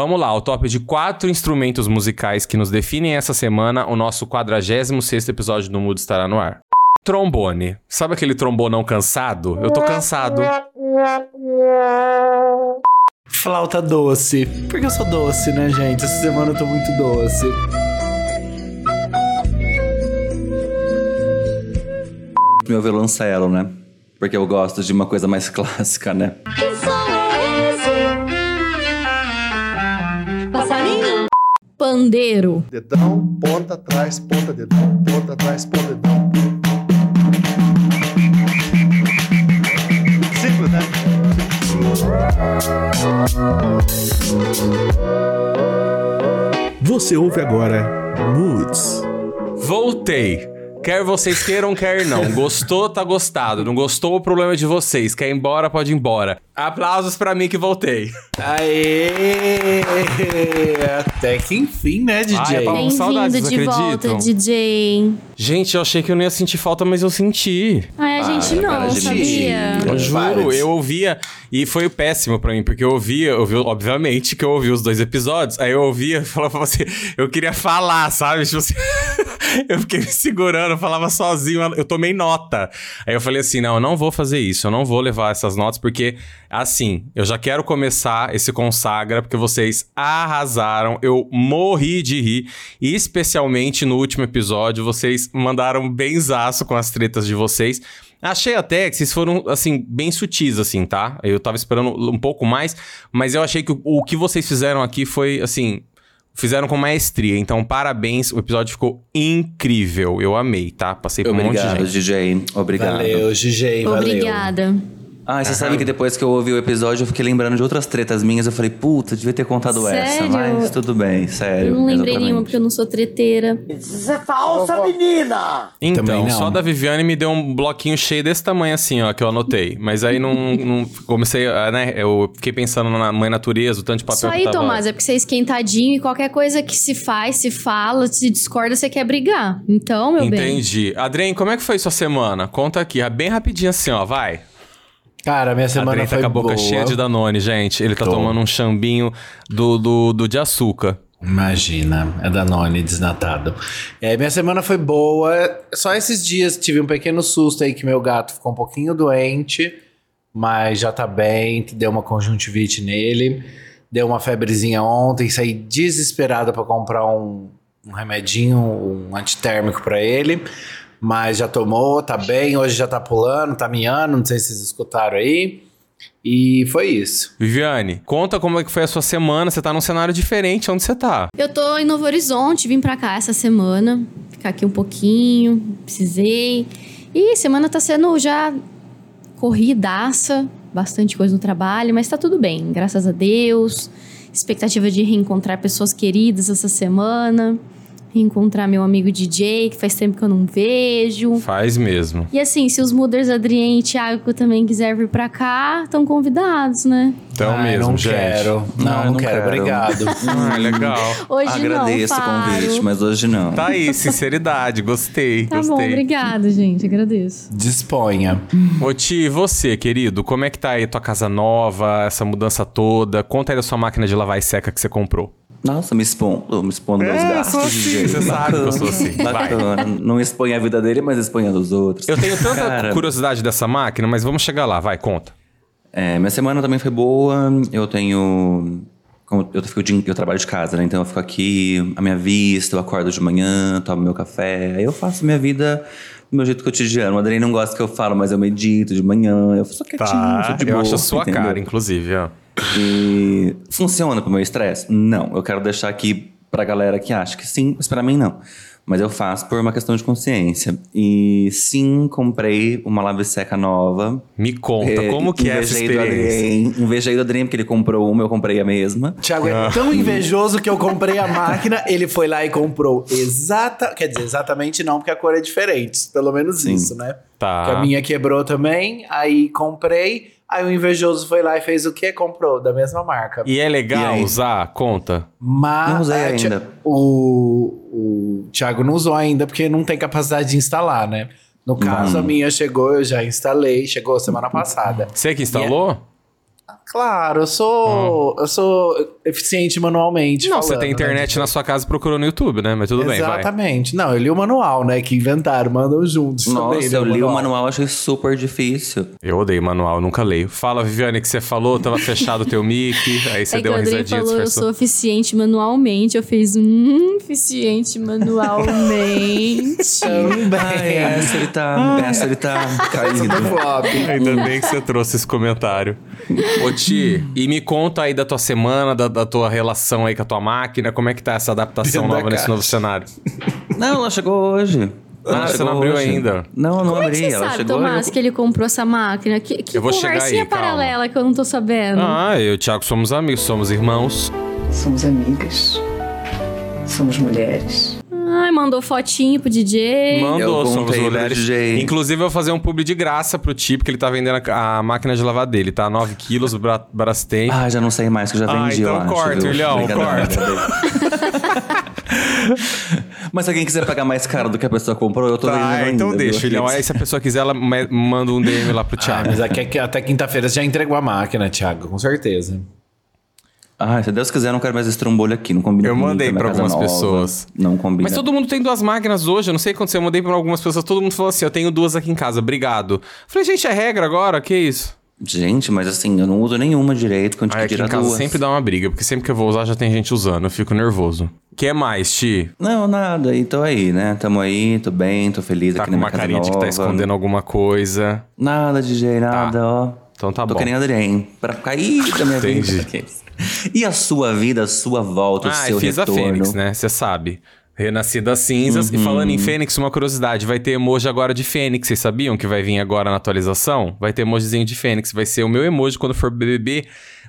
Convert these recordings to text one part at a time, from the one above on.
Vamos lá, o top de quatro instrumentos musicais que nos definem essa semana. O nosso 46 episódio do Mudo estará no ar. Trombone. Sabe aquele trombonão cansado? Eu tô cansado. Flauta doce. Porque eu sou doce, né, gente? Essa semana eu tô muito doce. Meu violoncelo, né? Porque eu gosto de uma coisa mais clássica, né? Pandeiro. Dedão, ponta, trás, ponta, dedão, ponta, trás, ponta, dedão. Simples, né? Você ouve agora Moods. Voltei. Quer vocês queiram, quer não. Gostou, tá gostado. Não gostou, o problema é de vocês. Quer ir embora, pode ir embora. Aplausos pra mim que voltei. Aê! Até que enfim, né, DJ? Ai, é saudades, Bem-vindo de volta? DJ. Gente, eu achei que eu não ia sentir falta, mas eu senti. Ai, a gente Para, não, para sabia? Eu juro, eu ouvia e foi péssimo pra mim, porque eu ouvia, eu ouvi, obviamente que eu ouvi os dois episódios, aí eu ouvia e falava assim, eu queria falar, sabe? Tipo assim, eu fiquei me segurando, eu falava sozinho, eu tomei nota. Aí eu falei assim, não, eu não vou fazer isso, eu não vou levar essas notas, porque, assim, eu já quero começar esse consagra, porque vocês arrasaram, eu morri de rir, e especialmente no último episódio, vocês mandaram benzaço com as tretas de vocês. Achei até que vocês foram, assim, bem sutis, assim, tá? Eu tava esperando um pouco mais, mas eu achei que o, o que vocês fizeram aqui foi, assim, fizeram com maestria. Então, parabéns, o episódio ficou incrível. Eu amei, tá? Passei por um monte de Obrigado, gente. DJ. Obrigado. Valeu, DJ, valeu. Obrigada. Ah, você sabe que depois que eu ouvi o episódio, eu fiquei lembrando de outras tretas minhas. Eu falei, puta, devia ter contado essa. Sério? Mas tudo bem, Eu sério. não lembrei exatamente. nenhuma porque eu não sou treteira. Então, Também não. só da Viviane me deu um bloquinho cheio desse tamanho assim, ó, que eu anotei. Mas aí não, não comecei, a, né? Eu fiquei pensando na mãe natureza, o tanto de papel Só que aí, tava... Tomás, é porque você é esquentadinho e qualquer coisa que se faz, se fala, se discorda, você quer brigar. Então, meu bem. Entendi. Adrien, como é que foi sua semana? Conta aqui, bem rapidinho assim, ó, vai. Cara, minha semana Adrien tá foi com a boca boa. cheia de Danone, gente. Ele tá Tô. tomando um chambinho do, do, do de açúcar. Imagina, é Danone desnatado. É, minha semana foi boa. Só esses dias tive um pequeno susto aí que meu gato ficou um pouquinho doente, mas já tá bem, deu uma conjuntivite nele. Deu uma febrezinha ontem, saí desesperada pra comprar um, um remedinho, um antitérmico pra ele. Mas já tomou, tá bem, hoje já tá pulando, tá miando, não sei se vocês escutaram aí. E foi isso. Viviane, conta como é que foi a sua semana. Você tá num cenário diferente. Onde você tá? Eu tô em Novo Horizonte, vim pra cá essa semana. Ficar aqui um pouquinho, precisei. E semana tá sendo já corridaça, bastante coisa no trabalho, mas tá tudo bem, graças a Deus. Expectativa de reencontrar pessoas queridas essa semana. Reencontrar meu amigo DJ, que faz tempo que eu não vejo. Faz mesmo. E assim, se os Muders, Adrien e Thiago também quiserem vir pra cá, estão convidados, né? Então Ai, mesmo, não gente. quero. Não, Não, não, quero. quero. Obrigado. Ah, legal. Hoje Agradeço não, o convite, mas hoje não. Tá aí, sinceridade. Gostei, Tá gostei. bom, obrigada, gente. Agradeço. Disponha. Ô Ti, e você, querido? Como é que tá aí tua casa nova, essa mudança toda? Conta aí da sua máquina de lavar e seca que você comprou. Nossa, me expondo, me expondo meus É, gastos. sou assim, DJ. você sabe que eu sou assim. Bacana. Não expõe a vida dele, mas expõe a dos outros. Eu tenho tanta Cara, curiosidade dessa máquina, mas vamos chegar lá, vai, conta. É, minha semana também foi boa. Eu tenho. como Eu, fico de- eu trabalho de casa, né? Então eu fico aqui, a minha vista, eu acordo de manhã, tomo meu café. Aí eu faço minha vida do meu jeito cotidiano. O Adrien não gosta que eu falo, mas eu medito de manhã. Eu sou quietinho, sou de eu boa. acho a sua entendeu? cara, inclusive, ó. E funciona pro meu estresse? Não. Eu quero deixar aqui pra galera que acha que sim, mas pra mim não. Mas eu faço por uma questão de consciência. E sim, comprei uma lave seca nova. Me conta, É, como que é essa invejei do experiência? Adrien, invejei do Adrien, porque ele comprou uma, eu comprei a mesma. Thiago é tão invejoso que eu comprei a máquina, ele foi lá e comprou exata. Quer dizer, exatamente não, porque a cor é diferente. Pelo menos Sim. isso, né? Tá. Porque a minha quebrou também, aí comprei. Aí o invejoso foi lá e fez o quê? Comprou, da mesma marca. E é E legal aí? usar? Conta. Não Mas usei é, ainda. O, o Thiago não usou ainda porque não tem capacidade de instalar, né? No caso, Hum. a minha chegou, eu já instalei, chegou semana passada. Você que instalou? Claro, eu sou, eu sou eficiente manualmente. Não, você falando, tem né? internet na sua casa e procurou no YouTube, né? Mas tudo bem, vai. Exatamente. Não, eu li o manual, né? Que inventaram, mandam juntos. Nossa, né, eu li o manual, achei super difícil. Eu odeio manual, nunca leio. Fala, Viviane, que você falou, tava fechado o teu mic, aí você é deu o uma Andrei risadinha, falou, eu disfarçou. sou eficiente manualmente. Eu fiz, hum, eficiente manualmente. Também. Ai, essa ele tá, essa ele tá caído. Super flop. Ainda bem que você trouxe esse comentário. Ô, Ti, e me conta aí da tua semana, da, da tua relação aí com a tua máquina, como é que tá essa adaptação Dentro nova nesse novo cenário? Não, ela chegou hoje. Ah, você não abriu hoje. ainda? Não, eu não Como é abri. que você ela sabe, chegou. Tomás, eu- que ele comprou essa máquina? Que, que Eu vou chegar conversinha aí, calma. paralela que eu não tô sabendo. Ah, eu e o Thiago somos amigos, somos irmãos. Somos amigas. Somos mulheres. Ai, mandou fotinho pro DJ. Mandou, Eu somos pro mulheres. DJ. Inclusive, eu vou fazer um publi de graça pro Ti, porque ele tá vendendo a, a máquina de lavar dele, tá? 9 quilos, o Bra Brastemp. Ah, já não sei mais, que eu já Ah, vendi, então eu acho, corta, Brincadeira, corta. Mas se alguém quiser pagar mais caro do que a pessoa comprou, eu tô vendendo Tá, ainda. então deixa, filhão. Aí se a pessoa quiser, ela me- manda um DM lá pro Ah, Thiago. mas aqui, aqui- até quinta-feira você já entregou a máquina, Thiago, com certeza. Ah, se Deus quiser, eu não quero mais esse trombolho aqui. Não combina Eu comigo, mandei pra algumas nova. pessoas. Não combina. Mas todo mundo tem duas máquinas hoje, eu não sei o que aconteceu. Eu mandei pra algumas pessoas, todo mundo falou assim: eu tenho duas aqui em casa, obrigado. Falei, gente, é regra agora? Que isso? Gente, mas assim, eu não uso nenhuma direito, quando te aqui em casa duas. sempre dá uma briga, porque sempre que eu vou usar já tem gente usando, eu fico nervoso. que mais, Ti? Não, nada. E tô aí, né? Tamo aí, tô bem, tô feliz Tá aqui com na uma minha casa carinha de que tá escondendo alguma coisa. Nada, DJ, nada, ó. Então tá tô bom. que nem Adrien. Pra cair da minha Entendi. vida. Aqueles. E a sua vida, a sua volta, o Ah, seu eu fiz retorno? a Fênix, né? Você sabe. Renasci das cinzas. E falando em Fênix, uma curiosidade: vai ter emoji agora de Fênix. Vocês sabiam que vai vir agora na atualização? Vai ter emojizinho de Fênix. Vai ser o meu emoji quando for BBB.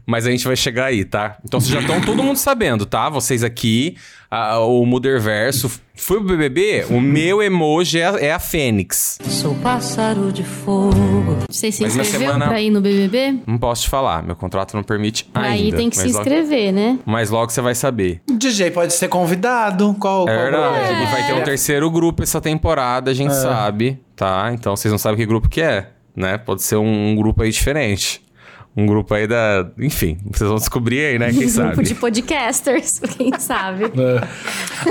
Mas a gente vai chegar aí, tá? Então vocês já estão todo mundo sabendo, tá? Vocês aqui, a- o Muderverso. Foi pro BBB? O meu emoji é, a- é a Fênix. Sou pássaro de fogo. Você se Mas inscreveu semana- pra ir no BBB? Não posso te falar, meu contrato não permite Pra ainda. ir tem que se mas logo- inscrever, né? Mas logo você vai saber. O DJ pode ser convidado. Qual, É qual verdade. problema? E vai ter um terceiro grupo essa temporada, a gente sabe, tá? Então vocês não sabem que grupo que é, né? Pode ser um, um grupo aí diferente. Um grupo aí da. Enfim, vocês vão descobrir aí, né? Quem Grupo sabe. de podcasters, quem sabe.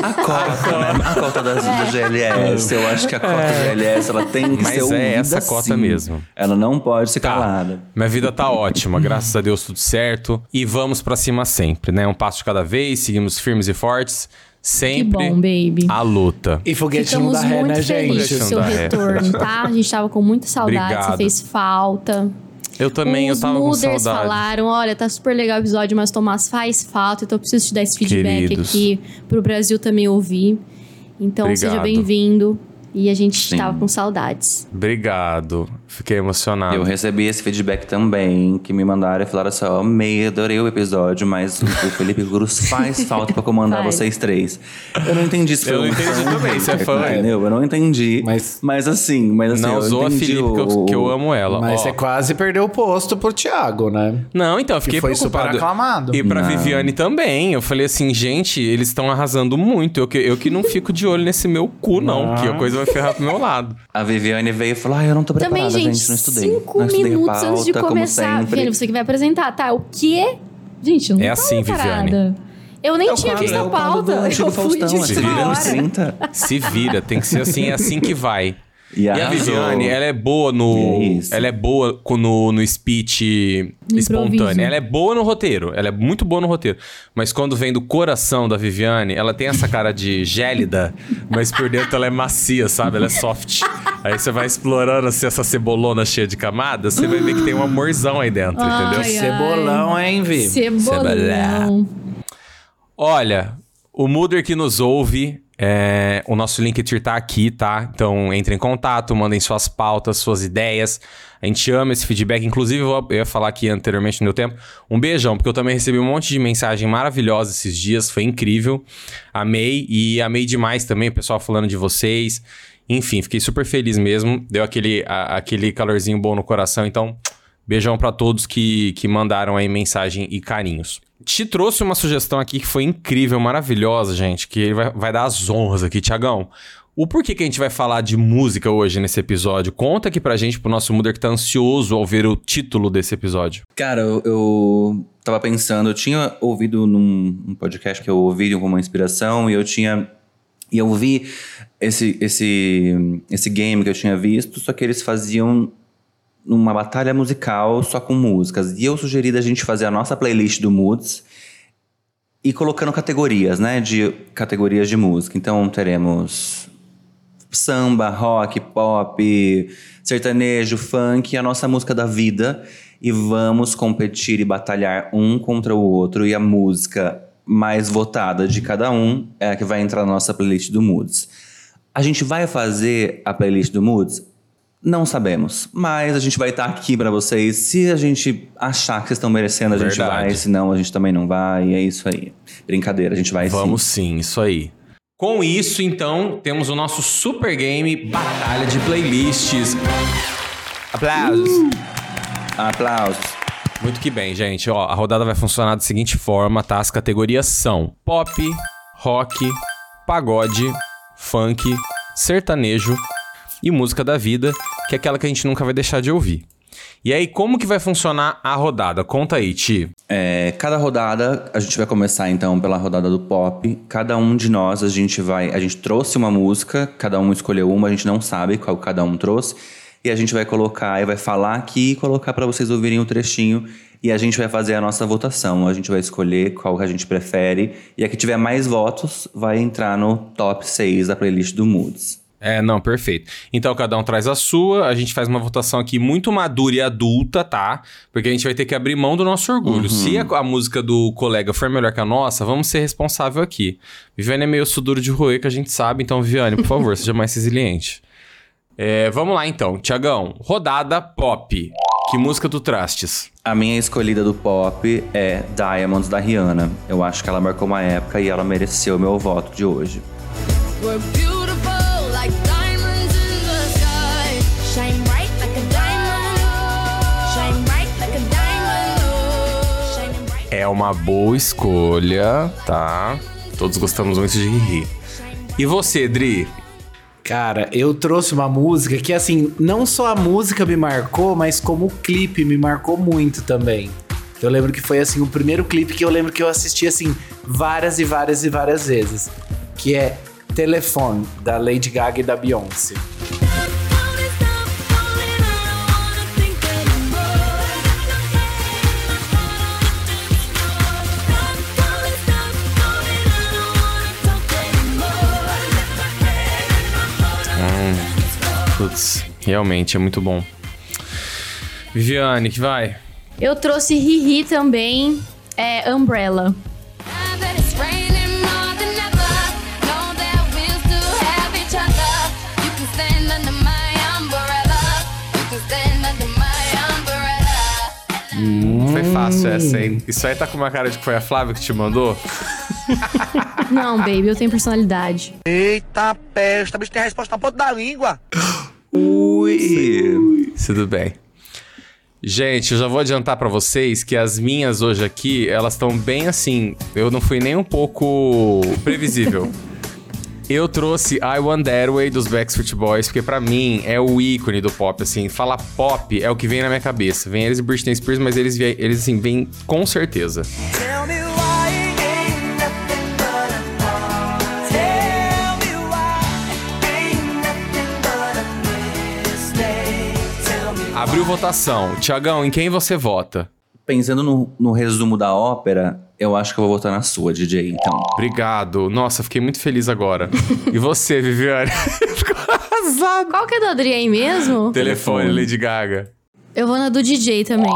A cota, né? A cota das, do GLS. Eu acho que a cota do GLS, ela tem que Mas ser é ouvida essa cota sim. mesmo. Ela não pode ser Tá. calada. Minha vida tá ótima, graças a Deus tudo certo. E vamos pra cima sempre, né? Um passo de cada vez, seguimos firmes e fortes. Que Sempre bom, baby. a luta. E foguetinho Ficamos da ré, muito né, gente? o seu Da ré. retorno, tá? A gente tava com muita saudade, Obrigado. você fez falta. Eu também, Os eu tava com saudade. falaram, olha, tá super legal o episódio, mas Tomás faz falta, então eu preciso te dar esse feedback Queridos. aqui pro Brasil também ouvir. Então seja Obrigado. bem-vindo. E a gente Sim. tava com saudades. Obrigado. Fiquei emocionado. Eu recebi esse feedback também, que me mandaram e falaram assim, ó, amei, adorei o episódio, mas o o Felipe Cruz faz falta pra comandar vocês três. Eu não entendi se foi Eu não entendi também, você é fã, é. Entendeu? Eu não entendi. Mas- Mas, assim, mas assim, Não eu usou a Felipe, que eu, o- que eu amo ela. Mas Ó, você quase perdeu o posto pro Thiago, né? Não, então, eu fiquei Que foi super preocupado. aclamado. E pra Não. Viviane também. Eu falei assim, gente, eles estão arrasando muito. Eu que, eu que não fico de olho nesse meu cu, não. Que a coisa vai ferrar pro meu lado. A Viviane veio e falou, ah, eu não tô preparada, Também, gente, gente, não estudei. cinco não estudei minutos antes de pauta, começar. Viviane, você que vai apresentar, tá? O quê? Gente, eu não É tava assim, preparada. Viviane. Eu nem É o tinha visto é a pauta. do Eu fui Faustão, de a se vira última nos hora. 30. Se vira, tem que ser assim, é assim que vai. E, E a. Viviane, ela é boa no. É isso. ela é boa no, no speech No espontâneo. Ela é boa no roteiro. Ela é muito boa no roteiro. Mas quando vem do coração da Viviane, ela tem essa cara de gélida, mas por dentro ela é macia, sabe? Ela é soft. Aí você vai explorando assim, essa cebolona cheia de camadas, você vai ver que tem um amorzão aí dentro, entendeu? Ai, Cebolão, hein, Vi? Cebolão. Olha, o Muder que nos ouve, é, o nosso Linktree tá aqui, tá? Então entre em contato, mandem suas pautas, suas ideias. A gente ama esse feedback. Inclusive, eu ia falar aqui anteriormente no meu tempo. Um beijão, porque eu também recebi um monte de mensagem maravilhosa esses dias. Foi incrível. Amei e amei demais também o pessoal falando de vocês. Enfim, fiquei super feliz mesmo. Deu aquele, a- aquele calorzinho bom no coração. Então, Beijão pra todos que, que mandaram aí mensagem e carinhos. Te trouxe uma sugestão aqui que foi incrível, maravilhosa, gente, que vai, vai dar as honras aqui, Tiagão. O porquê que a gente vai falar de música hoje nesse episódio? Conta aqui pra gente, pro nosso Muder que tá ansioso ao ver o título desse episódio. Cara, eu, eu tava pensando, eu tinha ouvido num um podcast que eu ouvi como uma inspiração e eu tinha. E eu vi esse, esse, esse game que eu tinha visto, só que eles faziam numa batalha musical só com músicas. E eu sugeri da gente fazer a nossa playlist do Moods e colocando categorias, né? De categorias de música. Então teremos samba, rock, pop, sertanejo, funk, a nossa música da vida. E vamos competir e batalhar um contra o outro. E a música mais votada de cada um é a que vai entrar na nossa playlist do Moods. A gente vai fazer a playlist do Moods? Não sabemos, mas a gente vai estar aqui para vocês. Se a gente achar que vocês estão merecendo, a gente Verdade. vai. Se não, a gente também não vai. E é isso aí. Brincadeira, a gente vai Vamos sim. sim, isso aí. Com isso, então, temos o nosso super game Batalha de Playlists. Aplausos. Aplausos. Muito que bem, gente. Ó, a rodada vai funcionar da seguinte forma, tá? As categorias são pop, rock, pagode, funk, sertanejo e música da vida, que é aquela que a gente nunca vai deixar de ouvir. E aí, como que vai funcionar a rodada? Conta aí, Ti. É, cada rodada, a gente vai começar então pela rodada do pop. Cada um de nós, a gente vai. A gente trouxe uma música, cada um escolheu uma, a gente não sabe qual cada um trouxe. E a gente vai colocar e vai falar aqui e colocar para vocês ouvirem o trechinho. E a gente vai fazer a nossa votação. A gente vai escolher qual que a gente prefere. E a que tiver mais votos vai entrar no top 6 da playlist do Moods. É, não, perfeito. Então cada um traz a sua, a gente faz uma votação aqui muito madura e adulta, tá? Porque a gente vai ter que abrir mão do nosso orgulho. Se a, a música do colega for melhor que a nossa, vamos ser responsável aqui. Viviane é meio suduro de roer, que a gente sabe, então, Viviane, por favor, seja mais resiliente. É, vamos lá então, Tiagão. Rodada pop. Que música tu trastes? A minha escolhida do pop é Diamonds da Rihanna. Eu acho que ela marcou uma época e ela mereceu o meu voto de hoje. We're É uma boa escolha, tá? Todos gostamos muito de rir. E você, Dri? Cara, eu trouxe uma música que, assim, não só a música me marcou, mas como o clipe me marcou muito também. Eu lembro que foi, assim, o primeiro clipe que eu lembro que eu assisti, assim, várias e várias e várias vezes. Que é Telefone, da Lady Gaga e da Beyoncé. Putz, realmente é muito bom. Viviane, que vai? Eu trouxe Riri também, é Umbrella. Umbrella. Foi fácil essa, hein? Isso aí tá com uma cara de que foi a Flávia que te mandou? Não, baby, eu tenho personalidade. Eita peste, bicho tem a resposta na ponta da língua. Ui! Tudo bem. Gente, eu já vou adiantar pra vocês que as minhas hoje aqui, elas estão bem assim. Eu não fui nem um pouco previsível. Eu trouxe I Want That Way dos Backstreet Boys, porque pra mim é o ícone do pop, assim. Falar pop é o que vem na minha cabeça. Vem eles e Britney Spears, mas eles, eles assim, vêm com certeza. Tell me Abriu votação. Tiagão, em quem você vota? Pensando no, no resumo da ópera, eu acho que eu vou votar na sua, DJ, então. Obrigado. Nossa, fiquei muito feliz agora. e você, Viviane? Ficou arrasado. Qual que é do Adri aí mesmo? Telefone, Lady Gaga. Eu vou na do DJ também.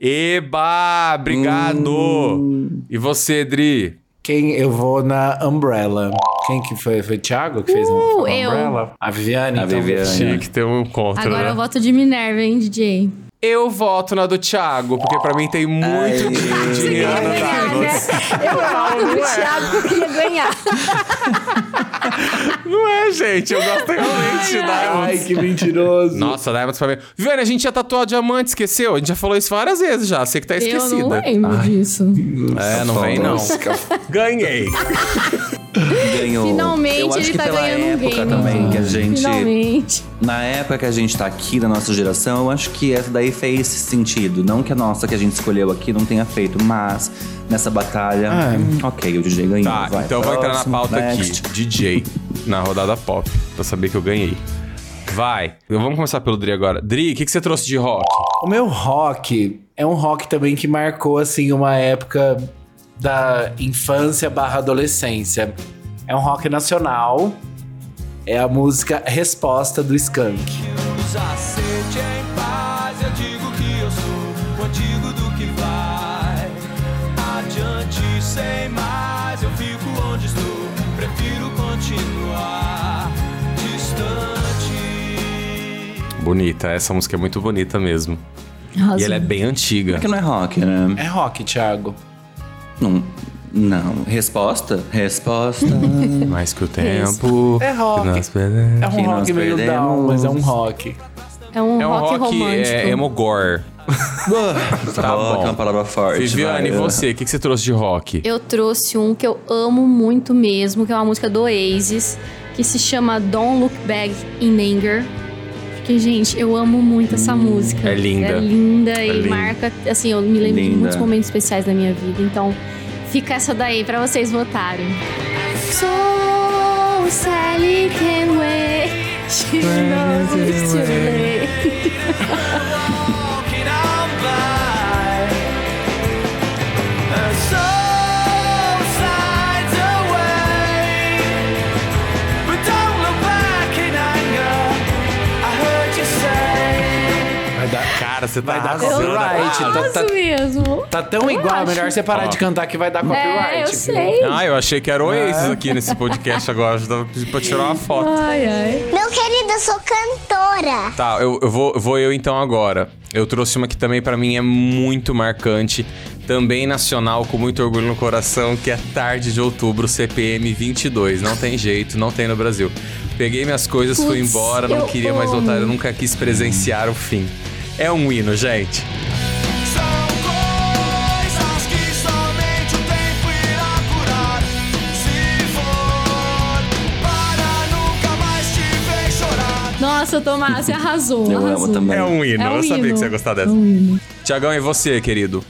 Eba, obrigado. E você, Dri? Quem eu vou na Umbrella. Quem que foi? Foi o Thiago que fez Uh, a eu. Umbrella? A Viviane, A então. Viviane. Tinha que ter um contra, Agora né? eu voto de Minerva, hein, DJ? Eu voto na do Thiago, porque pra mim tem muito de Rihanna Diamonds. Eu voto no Thiago que eu queria ganhar. Não é, gente? Eu gosto realmente de Ai, Diamonds. que mentiroso. Nossa, Diamonds pra mim. Viviane, a gente já tatuou diamante, esqueceu? A gente já falou isso várias vezes já. Você que tá Eu não esquecida. lembro disso. É, não vem não. Ganhei. Ganhou. Finalmente Eu acho ele que tá pela ganhando um época game. também, que a gente. Finalmente. Na época que a gente tá aqui, da nossa geração, eu acho que essa daí fez sentido. Não que a nossa que a gente escolheu aqui não tenha feito, mas nessa batalha, hum, ok, o DJ ganhou. Tá, vai, então eu vou entrar na próximo, pauta next. aqui. DJ, na rodada pop, pra saber que eu ganhei. Vai. Vamos começar pelo Dri agora. Dri, o que, que você trouxe de rock? O meu rock é um rock também que marcou, assim, uma época da infância barra adolescência. É um rock nacional. É a música Resposta do Skank. Os aceite em paz, eu digo que eu sou o antigo do que vai. Adiante sem mais, eu fico onde estou. Prefiro continuar distante. Bonita, essa música é muito bonita mesmo. E ela é bem antiga. Porque não é rock, né? É rock, Thiago. Não. Não. Resposta? Resposta. Mais que o tempo. É rock. que nós perdemos. É um Que rock meio perdemos. down, mas é um rock. É um, É um rock, rock, romântico. é, emogore. tá bom. é uma palavra forte. Viviane, e você? O que, que você trouxe de rock? Eu trouxe um que eu amo muito mesmo, que é uma música do Oasis, que se chama Don't Look Back in Anger. Porque, gente, eu amo muito essa música. é linda. É linda É e linda. marca, assim, eu me lembro de Linda. muitos momentos especiais da minha vida. Então, fica essa daí pra vocês votarem. So Sally can wait. She knows it's too late. Cara, você tá vai dar arrasando. copyright. Tá, Nossa, tá- mesmo. tá tão Eu igual, acho. melhor você parar de cantar que vai dar copyright. É, eu sei. Ah, eu achei que era o Oasis aqui nesse podcast agora. Já tava pedindo pra tirar uma foto. Ai, ai. Meu querido, eu sou cantora. Tá, eu, eu vou, vou eu então agora. Eu trouxe uma que também pra mim é muito marcante, também nacional, com muito orgulho no coração, que é Tarde de Outubro, CPM 22. Não tem jeito, não tem no Brasil. Peguei minhas coisas, fui Putz, embora, não eu queria mais amo. voltar, eu nunca quis presenciar o fim. É um hino, gente. São coisas que somente o tempo irá curar. Se for para nunca mais te ver chorar. Nossa, Tomás, você arrasou. Eu arrasou. amo também. É um hino, É um eu sabia hino. que você ia gostar É dessa. um hino. Tiagão, e você, querido?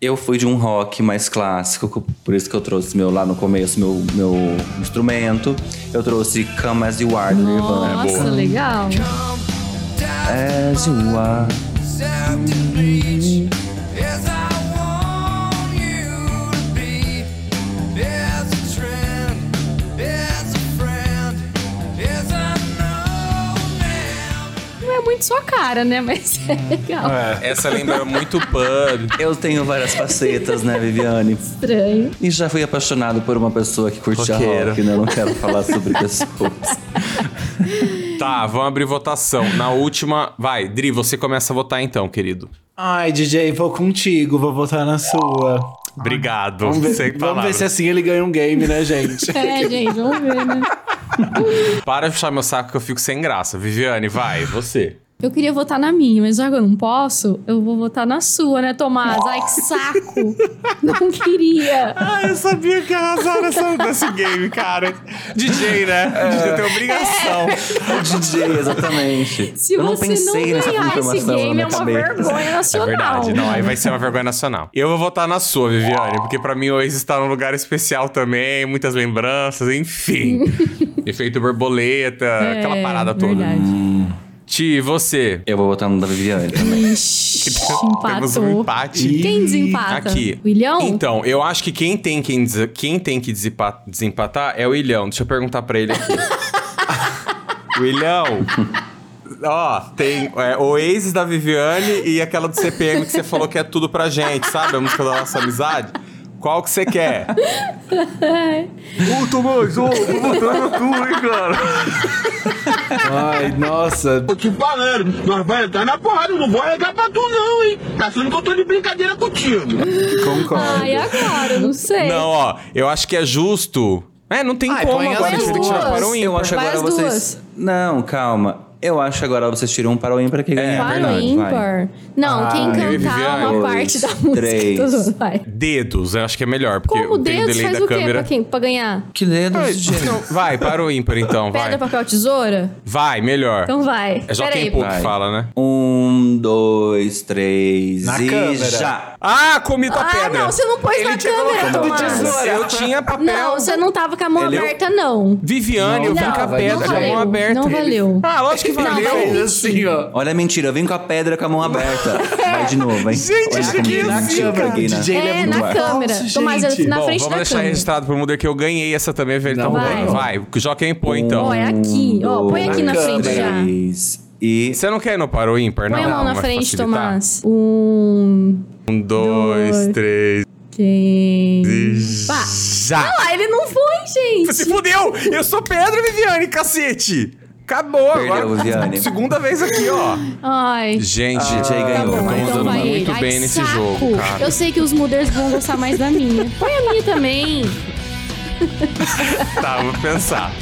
Eu fui de um rock mais clássico, por isso que eu trouxe meu lá no começo, meu, meu instrumento. Eu trouxe Come As You Are, do Nirvana. Nossa, legal. As You Are. Não é muito sua cara, né? Mas é legal. É. Essa lembra muito pub. Eu tenho várias facetas, né, Viviane? Estranho. E já fui apaixonado por uma pessoa que curte Roqueiro. rock, né? Eu não quero falar sobre pessoas. Tá, vamos abrir votação. Na última. Vai, Dri, você começa a votar então, querido. Ai, DJ, vou contigo, vou votar na sua. Obrigado. Vamos ver, Sem vamos ver se assim ele ganha um game, né, gente? É, gente, vamos ver, né? Para de puxar meu saco que eu fico sem graça. Viviane, vai, você. Eu queria votar na minha, mas já que eu não posso, eu vou votar na sua, né, Tomás? Ai, que saco! Não queria. Ah, eu sabia que ia arrasar nessa, nesse game, cara. DJ, né? DJ tem obrigação. DJ, exatamente. Se eu não você pensei não nessa ganhar esse game, é uma cabeça. vergonha É nacional. verdade, não, aí vai ser uma vergonha nacional. Eu vou votar na sua, Viviane, porque pra mim o Oasis está num lugar especial também, muitas lembranças, enfim. Efeito borboleta, aquela parada toda. É, verdade. Ti, você? Eu vou votar no da Viviane também. Ixi, Temos um empate. Quem desempata? Aqui. William? Então, eu acho que quem tem, quem, des- quem tem que desempa- desempatar é o Ilhão. Deixa eu perguntar pra ele aqui. William, ó, tem é, Oasis da Viviane e aquela do CPM que você falou que é tudo pra gente, sabe? A música da nossa amizade. Qual que você quer? Ô, Tomás, ô, vou botar na tua, hein, cara? Ai, nossa. Tô te falando, nós vai entrar na porrada, eu não vou arregar pra tu não, hein? Tá achando que eu tô de brincadeira contigo. Concordo. Ai, agora, não sei. Não, ó, eu acho que é justo. É, não tem Ai, como agora, a gente tem que tirar para um Eu acho Vai agora vocês. duas. Não, calma. Eu acho que agora vocês tiram um para o ímpar que ganha, Para o ímpar. Não, Ah, quem cantar uma Dois, parte da música. três. mundo vai. Dedos, eu acho que é melhor, porque Como tem o dedos delay faz da o quê câmera. pra, quem, pra ganhar? Que dedos, Ai, gente. não, vai, para o ímpar então, vai. Pedra, papel, tesoura? Vai, melhor. Então vai. é só Pera quem aí. pouco Vai. fala, né? Um, dois, três Na e câmera. já. Ah, comi tua Ah, pedra. não, você não pôs na câmera, Tomás. Eu tinha papel. Não, você não tava com a mão Ele- aberta, não. Viviane, eu vim Não, com a pedra com a mão aberta. não valeu. Ah, lógico que Não, valeu. Fez assim, ó. Olha a mentira, eu vim com a pedra com a mão aberta. Vai de novo, hein? Gente, Olha isso aqui é na assim, câmera, né? DJ é É, na falso, câmera. Tomás, na frente vamos da deixar câmera. registrado pro mundo que eu ganhei essa também, velho. Então Não, vai. vai. Já quem põe, então. Ó, é aqui. Ó, põe aqui na frente já. Três e... Você não quer ir no para o ímpar, não? Põe a mão na Vai frente, facilitar. Tomás. Um, Um, dois, Dois. três. Pá. Já! Ah, ele não foi, gente. Se fudeu! Eu sou Pedro Viviane, cacete! Acabou Perdeu, agora. Segunda vez aqui, ó. Ai. Gente, DJ Tá ganhou. bom, Estamos então dando vai muito ele. bem Ai, nesse saco. jogo, cara. Eu sei que os mooders vão gostar mais da minha. Põe a minha também. Tá, vou pensar.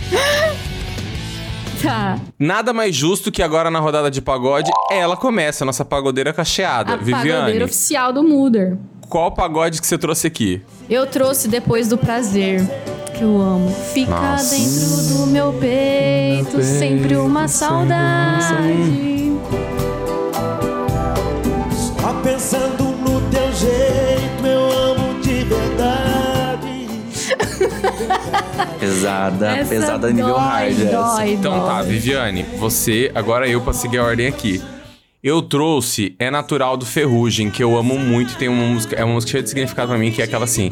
Tá. Nada mais justo que agora na rodada de pagode ela começa, a nossa pagodeira cacheada. A Viviane, pagodeira oficial do Mooder. qual pagode que você trouxe aqui? Eu trouxe depois do prazer. Que eu amo. Fica Nossa. dentro do meu peito, sempre uma saudade. Só pensando no teu jeito, eu amo de verdade. Pesada, Essa pesada nível dói, hard essa. dói, Então dói. tá, Viviane, você, agora eu pra seguir a ordem aqui. Eu trouxe É Natural do Ferrugem, que eu amo muito, tem uma música, é uma música cheia de significado pra mim, que é aquela assim,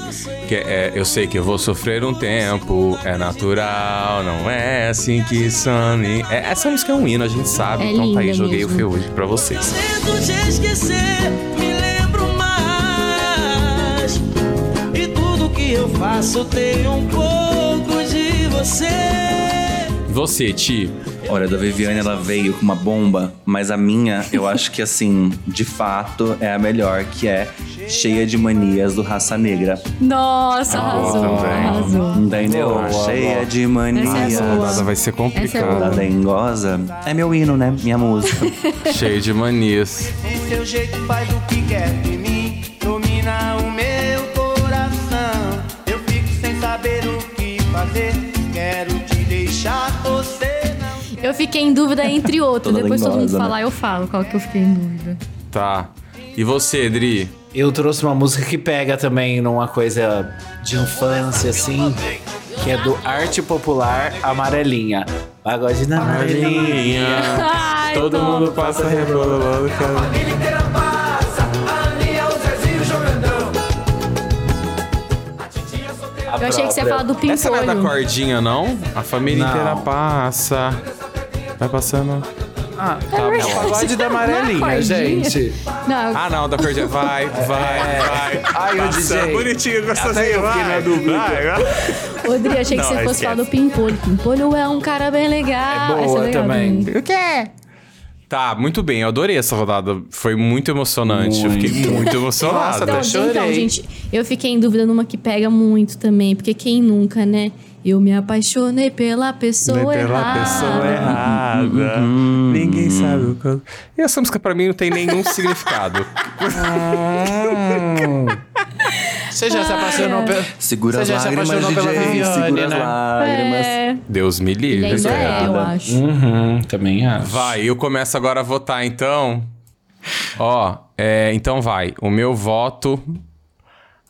que é, eu sei que eu vou sofrer um tempo, é natural, não é assim que some. É, essa música é um hino, a gente sabe, É então tá aí, joguei mesmo. o Ferrugem pra vocês. Tento te esquecer, me lembro mais. E tudo que eu faço tem um pouco de você. Você, Ti, Olha, a da Viviane ela veio com uma bomba, mas a minha, eu acho que assim, de fato, é a melhor, que é cheia de manias do Raça Negra. Nossa, arrasou, também. arrasou. Entendeu? Boa, cheia boa. de manias. Essa é rodada vai ser Essa é complicada. Da dengosa é meu hino, né? Minha música. Cheio de manias. Em seu jeito faz o que quer de mim, Eu fiquei em dúvida entre outros. Depois todo mundo dengosa, né? falar, eu falo qual que eu fiquei em dúvida. Tá. E você, Dri? Eu trouxe uma música que pega também numa coisa de infância, assim, que é do Arte Popular Amarelinha. Pagode da Amarelinha. Ai, Todo Tom. mundo passa rebolando, cara. Eu achei que você ia falar do Essa não é da pimpolho. cordinha, não? A família Não. inteira passa. Vai passando. Ah, É tá bom. Pagode da é Amarelinha, gente. Não, Ah, não, da cordinha. Vai, vai, vai. Ai, o Passa. DJ. Bonitinho, gostosinho. Até vai. na dúvida. Vai. Rodrigo, achei que Não, você fosse falar do Pimpolho. Pimpolho é um cara bem legal. É boa legal também. O quê? Tá, muito bem. Eu adorei essa rodada. Foi muito emocionante. Eu fiquei muito emocionado. Nossa, Então, até chorei. então, gente, eu fiquei em dúvida numa que pega muito também, porque quem nunca, né? Eu me apaixonei pela pessoa Pela errada. pessoa errada. Ninguém sabe o que. E essa música pra mim não tem nenhum significado. Você já se apaixonou pela... Segura Você as já se lágrimas, apaixonou pela DJ. Viviane, segura as né? lágrimas. É, Deus me ele livre. ainda é, eu acho. Uhum, também acho. Vai, eu começo agora a votar, então. Ó, é, então vai. O meu voto.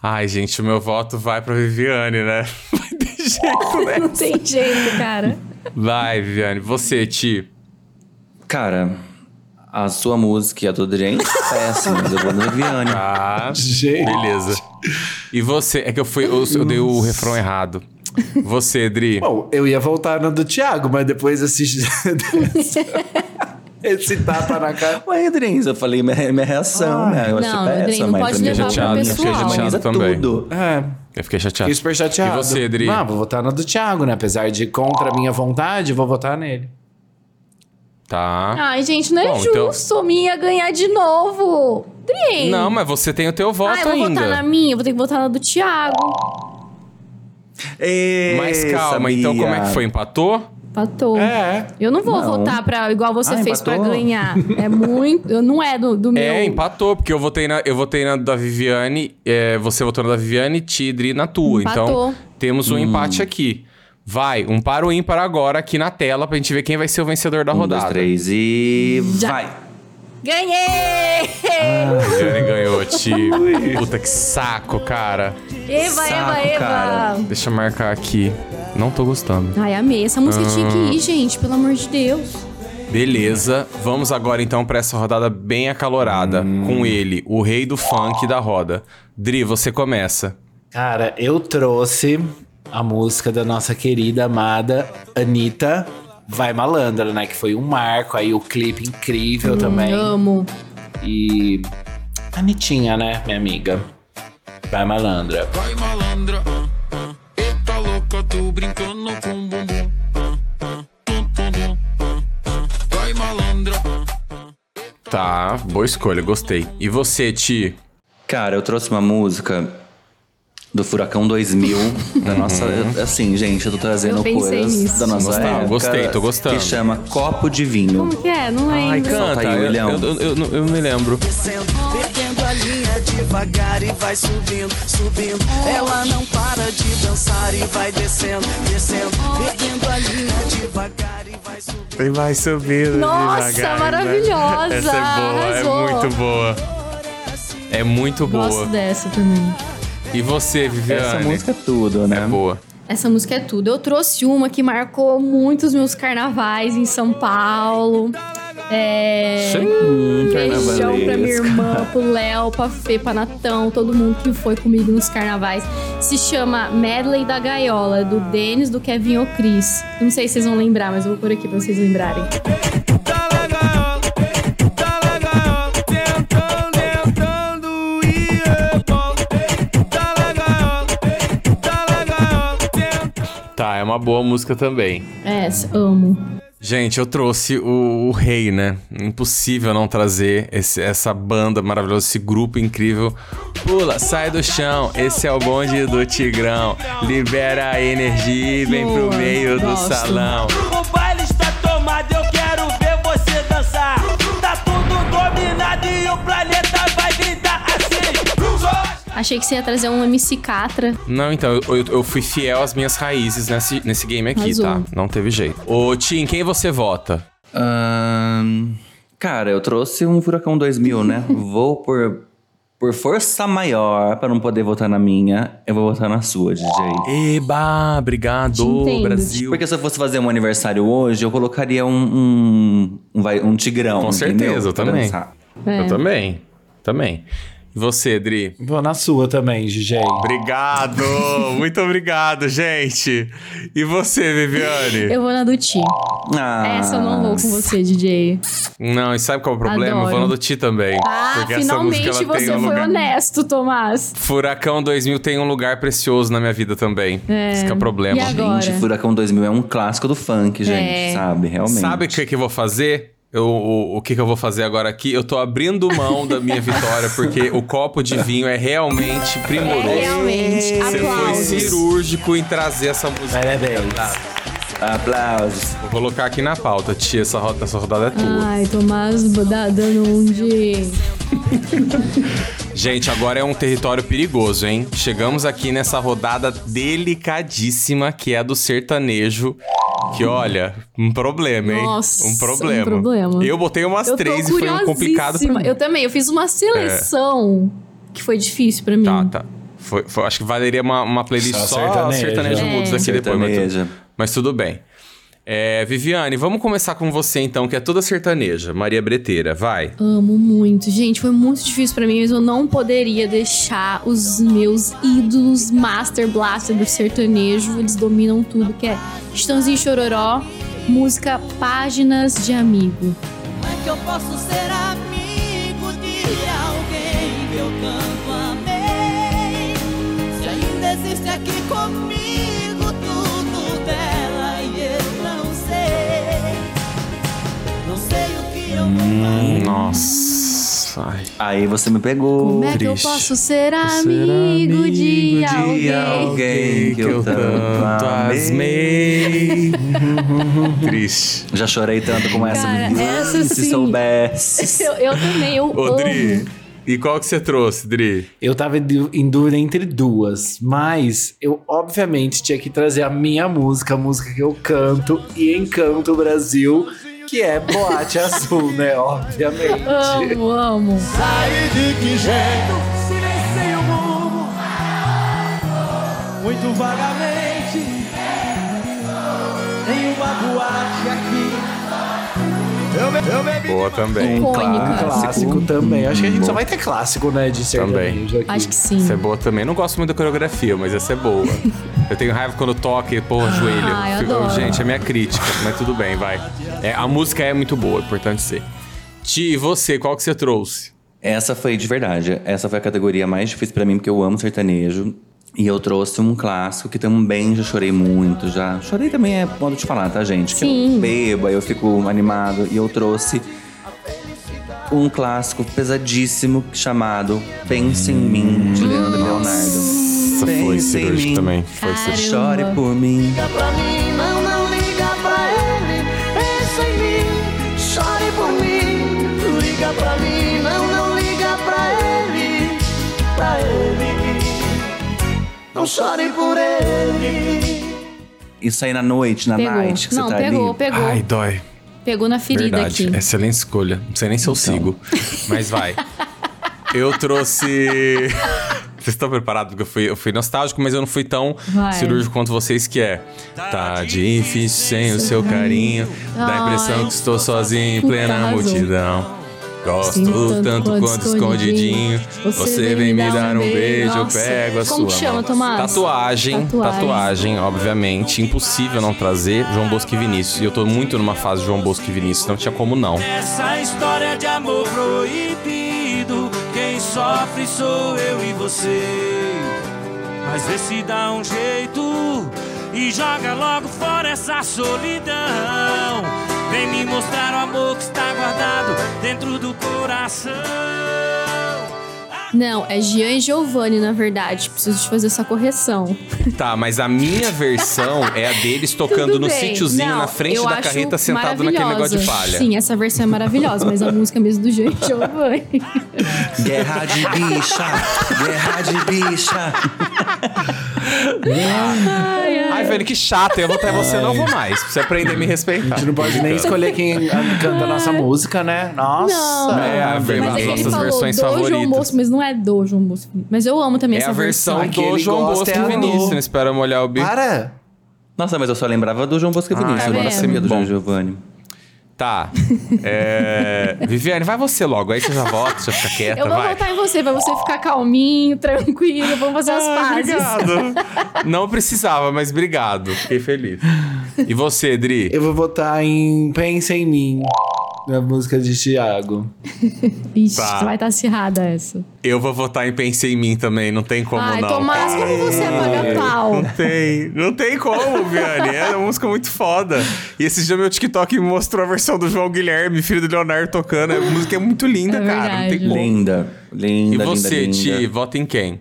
Ai, gente, o meu voto vai pra Viviane, né? Vai jeito, né? Não tem jeito, cara. Vai, Viviane. Você, Ti. Cara, a sua música e a do Dren, péssimas. Eu vou na Viviane. Ah, Gente. beleza. E você? É que eu fui. Eu, eu dei o refrão errado. Você, Dri. Bom, eu ia voltar no do Thiago, mas depois esse... esse tapa na cara... Ué, Dren, eu falei minha, minha reação, né? Eu Não, achei péssima, não mas pode pra mim levar pessoal. já Chateado também. tudo. É, Eu fiquei chateado. fiquei super chateado. E você, Dri? Não, vou votar no do Thiago, né? Apesar de contra a minha vontade, vou votar nele. Tá. Ai, gente, não é Bom, então- justo. Minha ganhar de novo. Dri. Não, mas você tem o teu voto Ah, eu vou ainda. votar na minha, eu vou ter que votar na do Thiago. Ê, Mas calma, então como é que foi? Empatou? Empatou. É. Eu não vou Não. votar pra, igual você Ah, fez pra empatou? ganhar. É muito. Não é do, do meu. É, empatou, porque eu votei na, eu votei na da Viviane, é, você votou na da Viviane, Tidri na tua. Empatou. Então, temos um empate aqui. Vai, um para o ímpar agora aqui na tela pra gente ver quem vai ser o vencedor da Um, rodada. dois, três e. Já. Vai! Ganhei! Viviane ganhou, Ti. Puta que saco, cara. Eva, Saco, Eva, Eva! cara. Deixa eu marcar aqui. Não tô gostando. Ai, amei. Essa música tinha que Ah. ir, gente, pelo amor de Deus. Beleza, vamos agora então pra essa rodada bem acalorada. Com ele, o rei do funk da roda. Dri, você começa. Cara, eu trouxe a música da nossa querida, amada Anitta, Vai Malandra, né? Que foi um marco, aí o clipe incrível também. Amo. E. Anitinha, né, minha amiga? Vai Malandra. Vai malandra, ah, ah. Brincando com o bumbum. Vai malandra. Tá, boa escolha, gostei. E você, Ti? Cara, eu trouxe uma música do Furacão 2000, da nossa. Assim, gente, eu tô trazendo Eu coisas nisso. da nossa Gostei, época. gostei, tô gostando. Que chama Copo de Vinho. Como que é? Não lembro. Ai, Solta canta. aí, eu, eu, eu, eu- eu me lembro. Linha devagar e vai subindo, subindo. Ela não para de dançar e vai descendo, descendo, perdendo a linha devagar e vai subindo. E vai subindo Nossa, devagar, maravilhosa! Essa é boa, Arrasou. é muito boa. É muito boa. Gosto dessa também. E você, Viviane? Essa música é tudo, né? é boa. Essa música é tudo. Eu trouxe uma que marcou muito os meus carnavais em São Paulo. É. Hum, Beijão pra minha irmã, pro Léo, pra Fê, pra Natão, todo mundo que foi comigo nos carnavais. Se chama Medley da Gaiola, do Denis, do Kevin O'Cris. Não sei se vocês vão lembrar, mas eu vou pôr aqui pra vocês lembrarem. Tá é uma boa música também. Essa, amo. Gente, eu trouxe o, o rei, né? Impossível não trazer esse- essa banda maravilhosa, esse grupo incrível. Pula, sai do chão, esse é o bonde do Tigrão. Libera a energia e vem pro meio do salão. O baile está tomado, eu quero ver você dançar. Tá tudo dominado e o Achei que você ia trazer um MC Catra. Não, então, eu, eu- eu fui fiel às minhas raízes nesse, nesse game aqui, tá? Não teve jeito. Ô, Tim, quem você vota? Ahn, cara, eu trouxe um Furacão 2000, né? Vou por, por força maior, pra não poder votar na minha, eu vou votar na sua, DJ. Eba, obrigado, entendo. Brasil. Porque se eu fosse fazer um aniversário hoje, eu colocaria um, um, um, vai- um tigrão. Com entendeu? certeza, eu Pra também. dançar. É. Eu também, também. E você, Dri? Vou na sua também, DJ. Obrigado! Muito obrigado, gente! E você, Viviane? Eu vou na do Ti. Ah, Essa eu não vou com você, DJ. Não, e sabe qual é o problema? Adoro. Eu vou no do Ti também. Ah, porque essa finalmente música você um foi lugar... honesto, Tomás. Furacão 2000 tem um lugar precioso na minha vida também. É. Esse que é o problema. E agora? Gente, Furacão 2000 é um clássico do funk, gente, É. sabe? Realmente. Sabe o que, que eu vou fazer? Eu, o, o que, que eu vou fazer agora aqui? Eu tô abrindo mão da minha vitória, porque o copo de vinho é realmente primoroso. É, realmente. Você foi Aplausos. cirúrgico em trazer essa música. Parabéns. Aplausos. Vou colocar aqui na pauta, tia. Essa, ro- essa rodada é tua. Ai, Tomás dá- dando um de. Gente, agora é um território perigoso, hein? Chegamos aqui nessa rodada delicadíssima que é a do sertanejo. Que olha, um problema, hein? Nossa, um problema. um problema. Eu botei umas Eu três e foi um complicado pra curiosíssima. mim. Eu também, eu fiz uma seleção que foi difícil pra mim. Tá, tá. Foi, foi- acho que valeria uma, uma playlist Só só, sertanejo. sertanejo, É. mudos aqui depois. Mas, Sertaneja. Mas tudo bem. É, Viviane, vamos começar com você então, que é toda sertaneja. Maria Breteira, vai. Amo muito. Gente, foi muito difícil pra mim, mas eu não poderia deixar os meus ídolos Master Blaster do sertanejo. Eles dominam tudo, que é Chitãozinho Chororó, música Páginas de Amigo. Como é que eu posso ser amigo de alguém que eu tanto amei? Se ainda existe aqui comigo fazer. Nossa. Ai. Aí você me pegou. Como é que eu triste. posso ser amigo de alguém? alguém que eu tanto amei. Triste. Já chorei tanto com essa. Cara, menina, essa Se sim. soubesse. Eu, eu também, eu Ô, amo. Dri, e qual que você trouxe, Dri? Eu tava em em dúvida entre duas, mas eu obviamente tinha que trazer a minha música, a música que eu canto e encanto o Brasil, que é Boate Azul, né? Obviamente. Amo, amo. Sai de que jeito? Silenciei o mundo Muito vagamente Boa também. Um clássico também. Acho que a gente só vai ter clássico, né? De sertanejo aqui. Acho que sim. Essa é boa também. Não gosto muito da coreografia, mas essa é boa. Eu tenho raiva quando toca e, porra, joelho. Ai, Fico- adoro. Gente, é minha crítica, mas tudo bem, vai. É, a música é muito boa, é importante ser. Ti, e você, qual que você trouxe? Essa foi de verdade. Essa foi a categoria mais difícil pra mim, porque eu amo sertanejo. E eu trouxe um clássico que também já chorei muito, já. Chorei também é modo de falar, tá, gente? Que Sim. eu bebo, aí eu fico animado. E eu trouxe um clássico pesadíssimo chamado Pense em Mim, de Leandro e Leonardo. Essa foi Pense em cirúrgico mim. também. Foi cirúrgico. Chore por mim. Liga pra mim, não, não liga pra ele. Pensa em mim, chore por mim. Liga pra mim, Não chore por ele. Isso aí na noite, na Pegou. night, que Não, você tá pegou, ali. pegou. Ai, dói. Pegou na ferida Verdade. aqui. Excelente escolha. Não sei nem se eu sigo. Mas vai. Eu trouxe. Vocês estão preparados? Porque eu fui, eu fui nostálgico, mas eu não fui tão Vai. cirúrgico quanto vocês que é. Tá difícil sem o seu carinho. Dá a impressão que estou sozinho em plena multidão. Gosto Sinto tanto quanto escondidinho. Você vem me dar um beijo, eu pego a Como sua chama, mão. Tomás? Tatuagem, Tatuagem. tatuagem, obviamente. Impossível não trazer João Bosco e Vinícius. E eu tô muito numa fase de João Bosco e Vinícius, não tinha como não. Essa história de amor proibido Quem sofre sou eu e você Mas vê se dá um jeito E joga logo fora essa solidão Vem me mostrar o amor que está guardado Dentro do coração Não, é Jean e Giovanni, na verdade. Preciso de fazer essa correção. Tá, mas a minha versão é a deles tocando no sítiozinho na frente da carreta sentado naquele negócio de palha. Sim, essa versão é maravilhosa, mas a música mesmo do Jean e Giovanni. Guerra de bicha, guerra de bicha. Ai, ai. Ai, velho, que chato. Eu vou até você, não vou mais. Pra você aprender a me respeitar. A gente não pode nem escolher quem canta a nossa música, né? Nossa. Não, É, a ver- mas as é ele nossas versões do João favoritas. Bosco, mas não é do João Bosco. Mas eu amo também É essa versão A que do João Bosco é e Vinícius. Não espera molhar o bico. Para! Nossa, mas eu só lembrava do João Bosco e Vinícius. Ah, eu não é sabia do. João Giovanni. Tá. É... Viviane, vai você logo. Aí você já volta, você fica quieta, Eu vou vai. voltar em você, pra você ficar calminho, tranquilo, vamos fazer as Ah, pazes. obrigado. Não precisava, mas obrigado. Fiquei feliz. E você, Dri? Eu vou votar em Pensa em Mim, da música de Thiago. Ixi, Tá. vai estar acirrada essa. Eu vou votar em Pensei em Mim também. Não tem como Ai, não. Tomás, como você é paga pau? Não tem, não tem como, Viane. É uma música muito foda. E esse dia meu TikTok me mostrou a versão do João Guilherme, filho do Leonardo, tocando. A música é muito linda, É cara. Não tem verdade. como. Linda, linda, E você, linda, Ti, linda. vota em quem?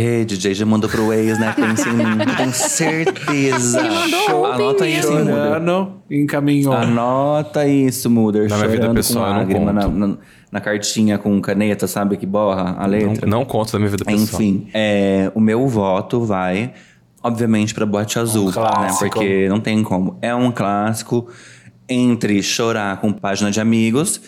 Ei, DJ, já mandou pro ex, né? Pensa em mim, com certeza. Ele mandou Anota mesmo. isso, Muder. Chorando, encaminhou. Anota isso, Muder. Na minha vida pessoal, eu com não lágrima na, conto. na, na cartinha com caneta, sabe? Que borra a Não, letra. não conto da minha vida pessoal. Enfim, é, o meu voto vai, obviamente, pra Boate Azul, né? clássico. Porque não tem como. É um clássico entre chorar com página de amigos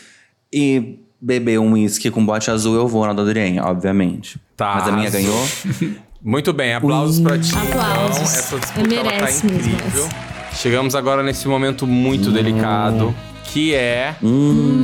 e beber um uísque com Boate Azul, eu vou na Dodorien, obviamente. Tá. Mas a minha ganhou. Muito bem, aplausos pra ti. Aplausos. Então, essa disputa ela tá Merece mesmo incrível. essa. Chegamos agora nesse momento muito delicado, que é...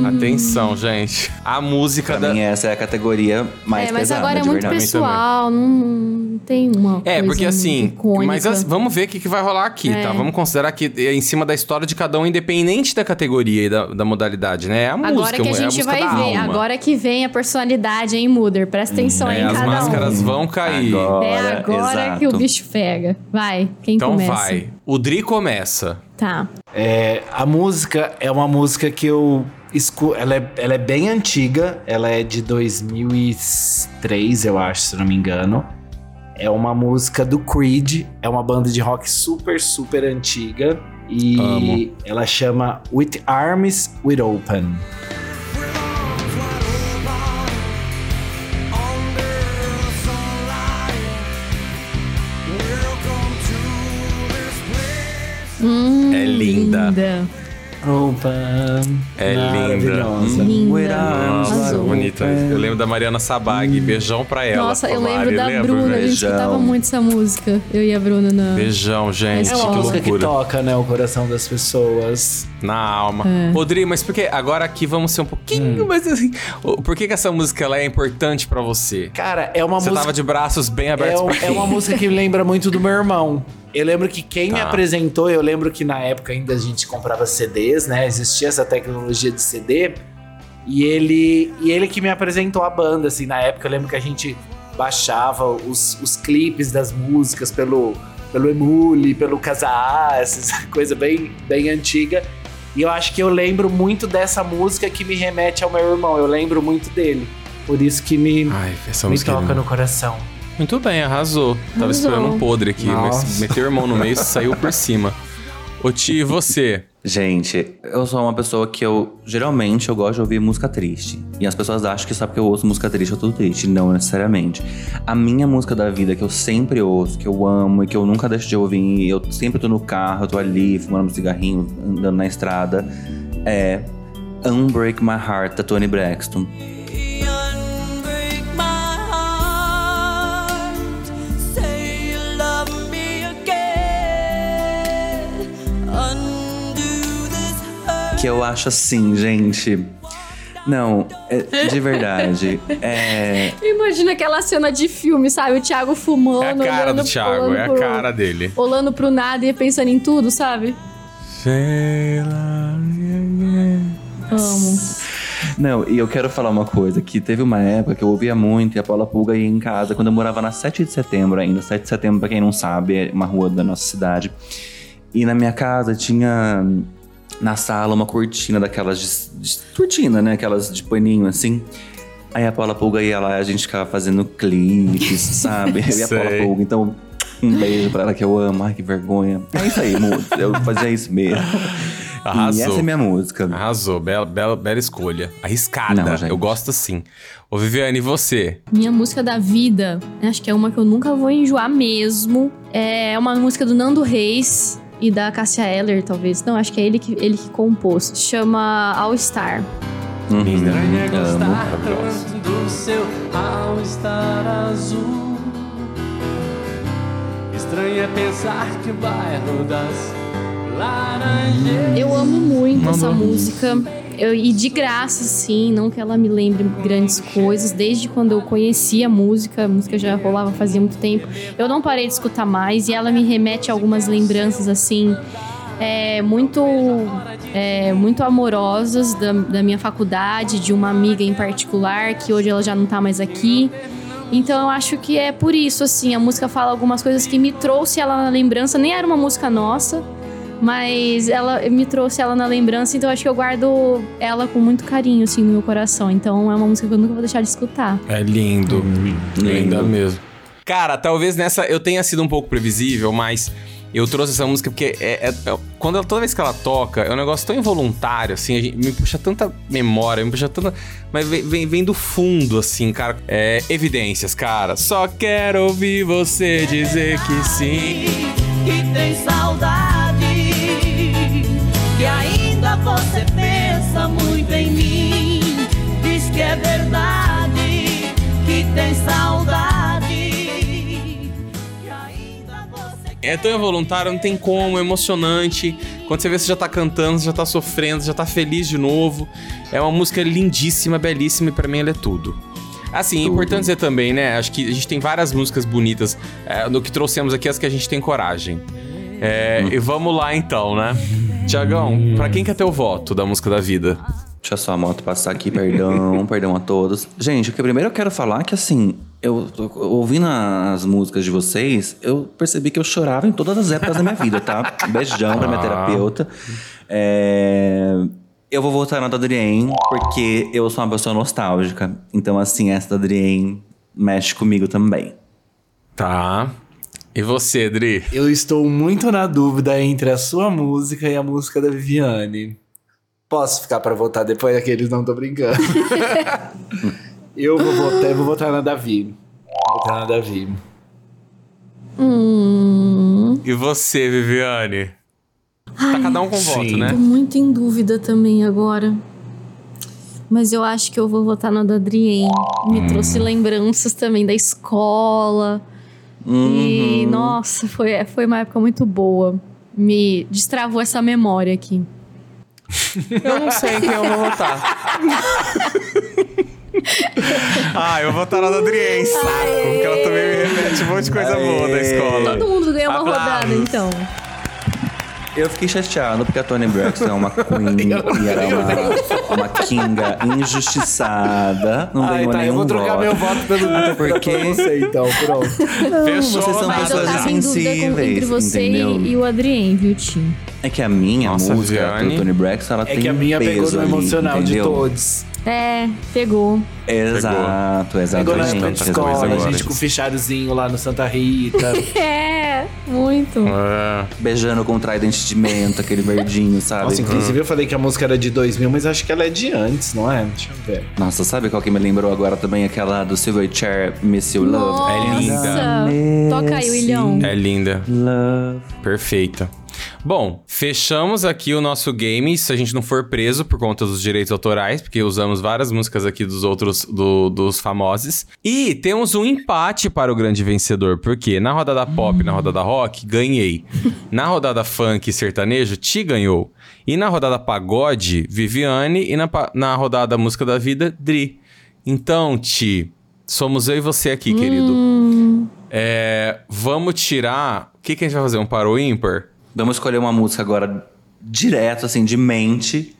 Atenção, gente. A música Pra da... mim, essa é a categoria mais é, mas pesada, agora é muito verdade. pessoal, não, não tem uma É, coisa porque assim, icônica. mas as- vamos ver o que, que vai rolar aqui, É. tá? Vamos considerar que é em cima da história de cada um, independente da categoria e da, da modalidade, né? É a Agora música, que a é gente música vai da ver, alma. agora que vem a personalidade, hein, Muder? Presta atenção aí É, em as cada máscaras um. vão cair. Agora, É agora exato. que o bicho pega. Vai, quem Então começa? vai. O Dri começa. Tá. É, a música é uma música que eu escu- ela, é, ela é bem antiga, ela é de 2003, eu acho, se não me engano. É uma música do Creed, é uma banda de rock super, super antiga. E Amo. ela chama With Arms With Open. Hum, É linda. Open. É linda. Maravilhosa. Linda. Nossa, Arrasou. bonita. Eu lembro da Mariana Sabag. Beijão pra ela. Nossa, eu Mari, lembro da lembra? Bruna, a gente escutava muito essa música. Eu e a Bruna na. Beijão, gente. É uma que música que toca, né, o coração das pessoas. Na alma. É. Rodrigo, mas por que agora aqui vamos ser um pouquinho Hum. mais assim. Por que, que essa música ela é importante pra você? Cara, é uma Você música. tava de braços bem abertos É, pra é uma mim. música que me lembra muito do meu irmão. Eu lembro que quem me Tá. apresentou, eu lembro que na época ainda a gente comprava CDs, né? Existia essa tecnologia de CD. E ele, e ele que me apresentou a banda, assim, na época eu lembro que a gente baixava os, os clipes das músicas pelo, pelo Emule, pelo Casa essa coisa bem, bem antiga. E eu acho que eu lembro muito dessa música que me remete ao meu irmão. Eu lembro muito dele. Por isso que me, Ai, me é toca no coração. Muito bem, arrasou. Tava Arrasou. esperando um podre aqui, Nossa. mas meteu o irmão no meio e saiu por cima. Ô Ti, e você? Gente, eu sou uma pessoa que eu geralmente eu gosto de ouvir música triste. E as pessoas acham que só porque eu ouço música triste eu tô triste. Não necessariamente. A minha música da vida que eu sempre ouço, que eu amo e que eu nunca deixo de ouvir, eu sempre tô no carro, eu tô ali fumando um cigarrinho, andando na estrada, é Unbreak My Heart da Tony Braxton. Que eu acho assim, gente. Não, é, de verdade. É. Imagina aquela cena de filme, sabe? O Thiago fumando. É a cara do Thiago, é a pro- cara dele. Olhando pro nada e pensando em tudo, sabe? Amo. Não, e eu quero falar uma coisa, que teve uma época que eu ouvia muito e a Paula Pulga ia em casa, quando eu morava na 7 de setembro ainda. 7 de setembro, pra quem não sabe, é uma rua da nossa cidade. E na minha casa tinha na sala uma cortina daquelas de, de cortina, né? Aquelas de paninho assim. Aí a Paula Pulga ia lá e a gente ficava fazendo clipes, sabe? Eu e a Paula. Pulga. Então, um beijo pra ela que eu amo. Ai, que vergonha. É isso aí. Eu fazia isso mesmo. Arrasou. E essa é minha música. Arrasou, bela, bela, bela escolha. Arriscada, Não, eu gosto assim. Ô Viviane, e você? Minha música da vida, acho que é uma que eu nunca vou enjoar mesmo. É uma música do Nando Reis e da Cássia Eller, talvez. Não, acho que é ele que, ele que compôs. Chama All Star. Uhum. Estranho é gostar tanto do seu all-star azul. Estranho é pensar que o bairro das laranjeiras. Eu amo muito essa música. Eu- e de graça, sim, não que ela me lembre grandes coisas. Desde quando eu conheci a música, a música já rolava fazia muito tempo. Eu não parei de escutar mais e ela me remete a algumas lembranças, assim, é, muito, é, muito amorosas da, da minha faculdade, de uma amiga em particular, que hoje ela já não tá mais aqui. Então eu acho que é por isso, assim, a música fala algumas coisas que me trouxe ela na lembrança, nem era uma música nossa, mas ela me trouxe ela na lembrança, então acho que eu guardo ela com muito carinho, assim, no meu coração. Então é uma música que eu nunca vou deixar de escutar. É lindo. Linda lindo. mesmo. Cara, talvez nessa eu tenha sido um pouco previsível, mas eu trouxe essa música porque é, é- é- quando ela, toda vez que ela toca, é um negócio tão involuntário, assim, a gente- me puxa tanta memória, me puxa tanta. Mas vem, vem, vem do fundo, assim, cara. É, evidências, cara. Só quero ouvir você dizer que sim. que tem saudade, você pensa muito em mim. Diz que é verdade, que tem saudade, que ainda você É tão involuntário, não tem como, é emocionante. Quando você vê, você já tá cantando, você já tá sofrendo, você já tá feliz de novo. É uma música lindíssima, belíssima e pra mim ela é tudo. Assim, é importante dizer também, né? Acho que a gente tem várias músicas bonitas. É, no que trouxemos aqui, as que a gente tem coragem. É, E vamos lá então, né? Tiagão, pra quem quer ter o voto da música da vida? Deixa só a moto passar aqui, perdão, perdão a todos. Gente, o que primeiro eu quero falar é que assim, eu ouvindo as músicas de vocês, eu percebi que eu chorava em todas as épocas da minha vida, tá? Beijão pra minha Ah. terapeuta. É, Eu vou votar na da Adrien, porque eu sou uma pessoa nostálgica. Então, assim, essa da Adrien mexe comigo também. Tá. E você, Dri? Eu estou muito na dúvida entre a sua música e a música da Viviane. Posso ficar pra votar depois daqueles? Não tô brincando. eu vou votar, eu vou votar na Davi. Vou votar na Davi. Hum. E você, Viviane? Tá cada um com voto, né? Tô muito em dúvida também agora. Mas eu acho que eu vou votar na da Adrien. Me Hum. trouxe lembranças também da escola. E, nossa, foi, foi uma época muito boa. Me destravou essa memória aqui. Eu não sei quem eu vou votar. ah, eu vou votar na da Adrien, saco. Porque ela também me remete um monte de coisa boa da escola. Todo mundo ganhou uma Aplausos. rodada, então. Eu fiquei chateado porque a Tony Braxton é uma queen e era uma, uma kinga injustiçada. Não ganhou tá, eu nenhum vou trocar voto. meu voto pelo Até porque você, então, pronto. Fechou, vocês são eu pessoas insensíveis, entre você entendeu? e, o Adrien, viu, Tim? É que a minha Nossa, música do Tony Braxton, ela É tem que a minha peso pegou no ali, emocional de entendeu? todos. É, pegou. Exato, Pegou na de escola, a gente com o fichariozinho lá no Santa Rita. É, muito. É. Beijando com trident de menta, aquele verdinho, sabe? Nossa, inclusive eu falei que a música era de 2000, mas acho que ela é de antes, não é? Deixa eu ver. Nossa, sabe qual que me lembrou agora também? Aquela do Silverchair, Miss You Love. É linda. Nossa, toca aí, William. É linda. Love. Perfeita. Bom, fechamos aqui o nosso game, se a gente não for preso por conta dos direitos autorais, porque usamos várias músicas aqui dos outros, do- dos famosos. E temos um empate para o grande vencedor, porque na rodada pop na rodada rock, ganhei. Na rodada funk e sertanejo, Ti ganhou. E na rodada pagode, Viviane. E na, na rodada música da vida, Dri. Então, Ti, somos eu e você aqui, querido. É, vamos tirar... O que, que a gente vai fazer? Um par ou ímpar? Vamos escolher uma música agora direto, assim, de mente.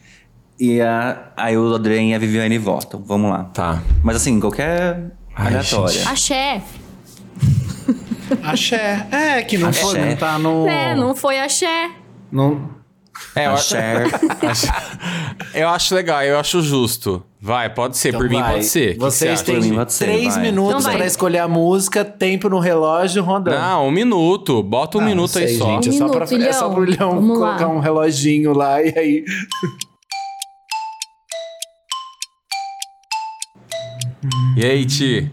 E a, aí o Adrien e a Viviane votam. Vamos lá. Tá. Mas assim, qualquer Ai, aleatória. gente. Axé. Axé. É, que não foi, Axé. não tá no... É, não foi axé. não... É, eu acho, eu acho legal, eu acho justo. Vai, pode ser. Então Por mim, vai. pode ser. O que que Vocês você têm mim três vai. minutos Então vai. pra escolher a música, tempo no relógio rodando. Não, um minuto. Bota um Ah, minuto não aí sei, só. Gente, é, só pra, Minuto, é só pro Ilhão. Leão Vamos lá. colocar um reloginho lá e aí. E aí, Ti?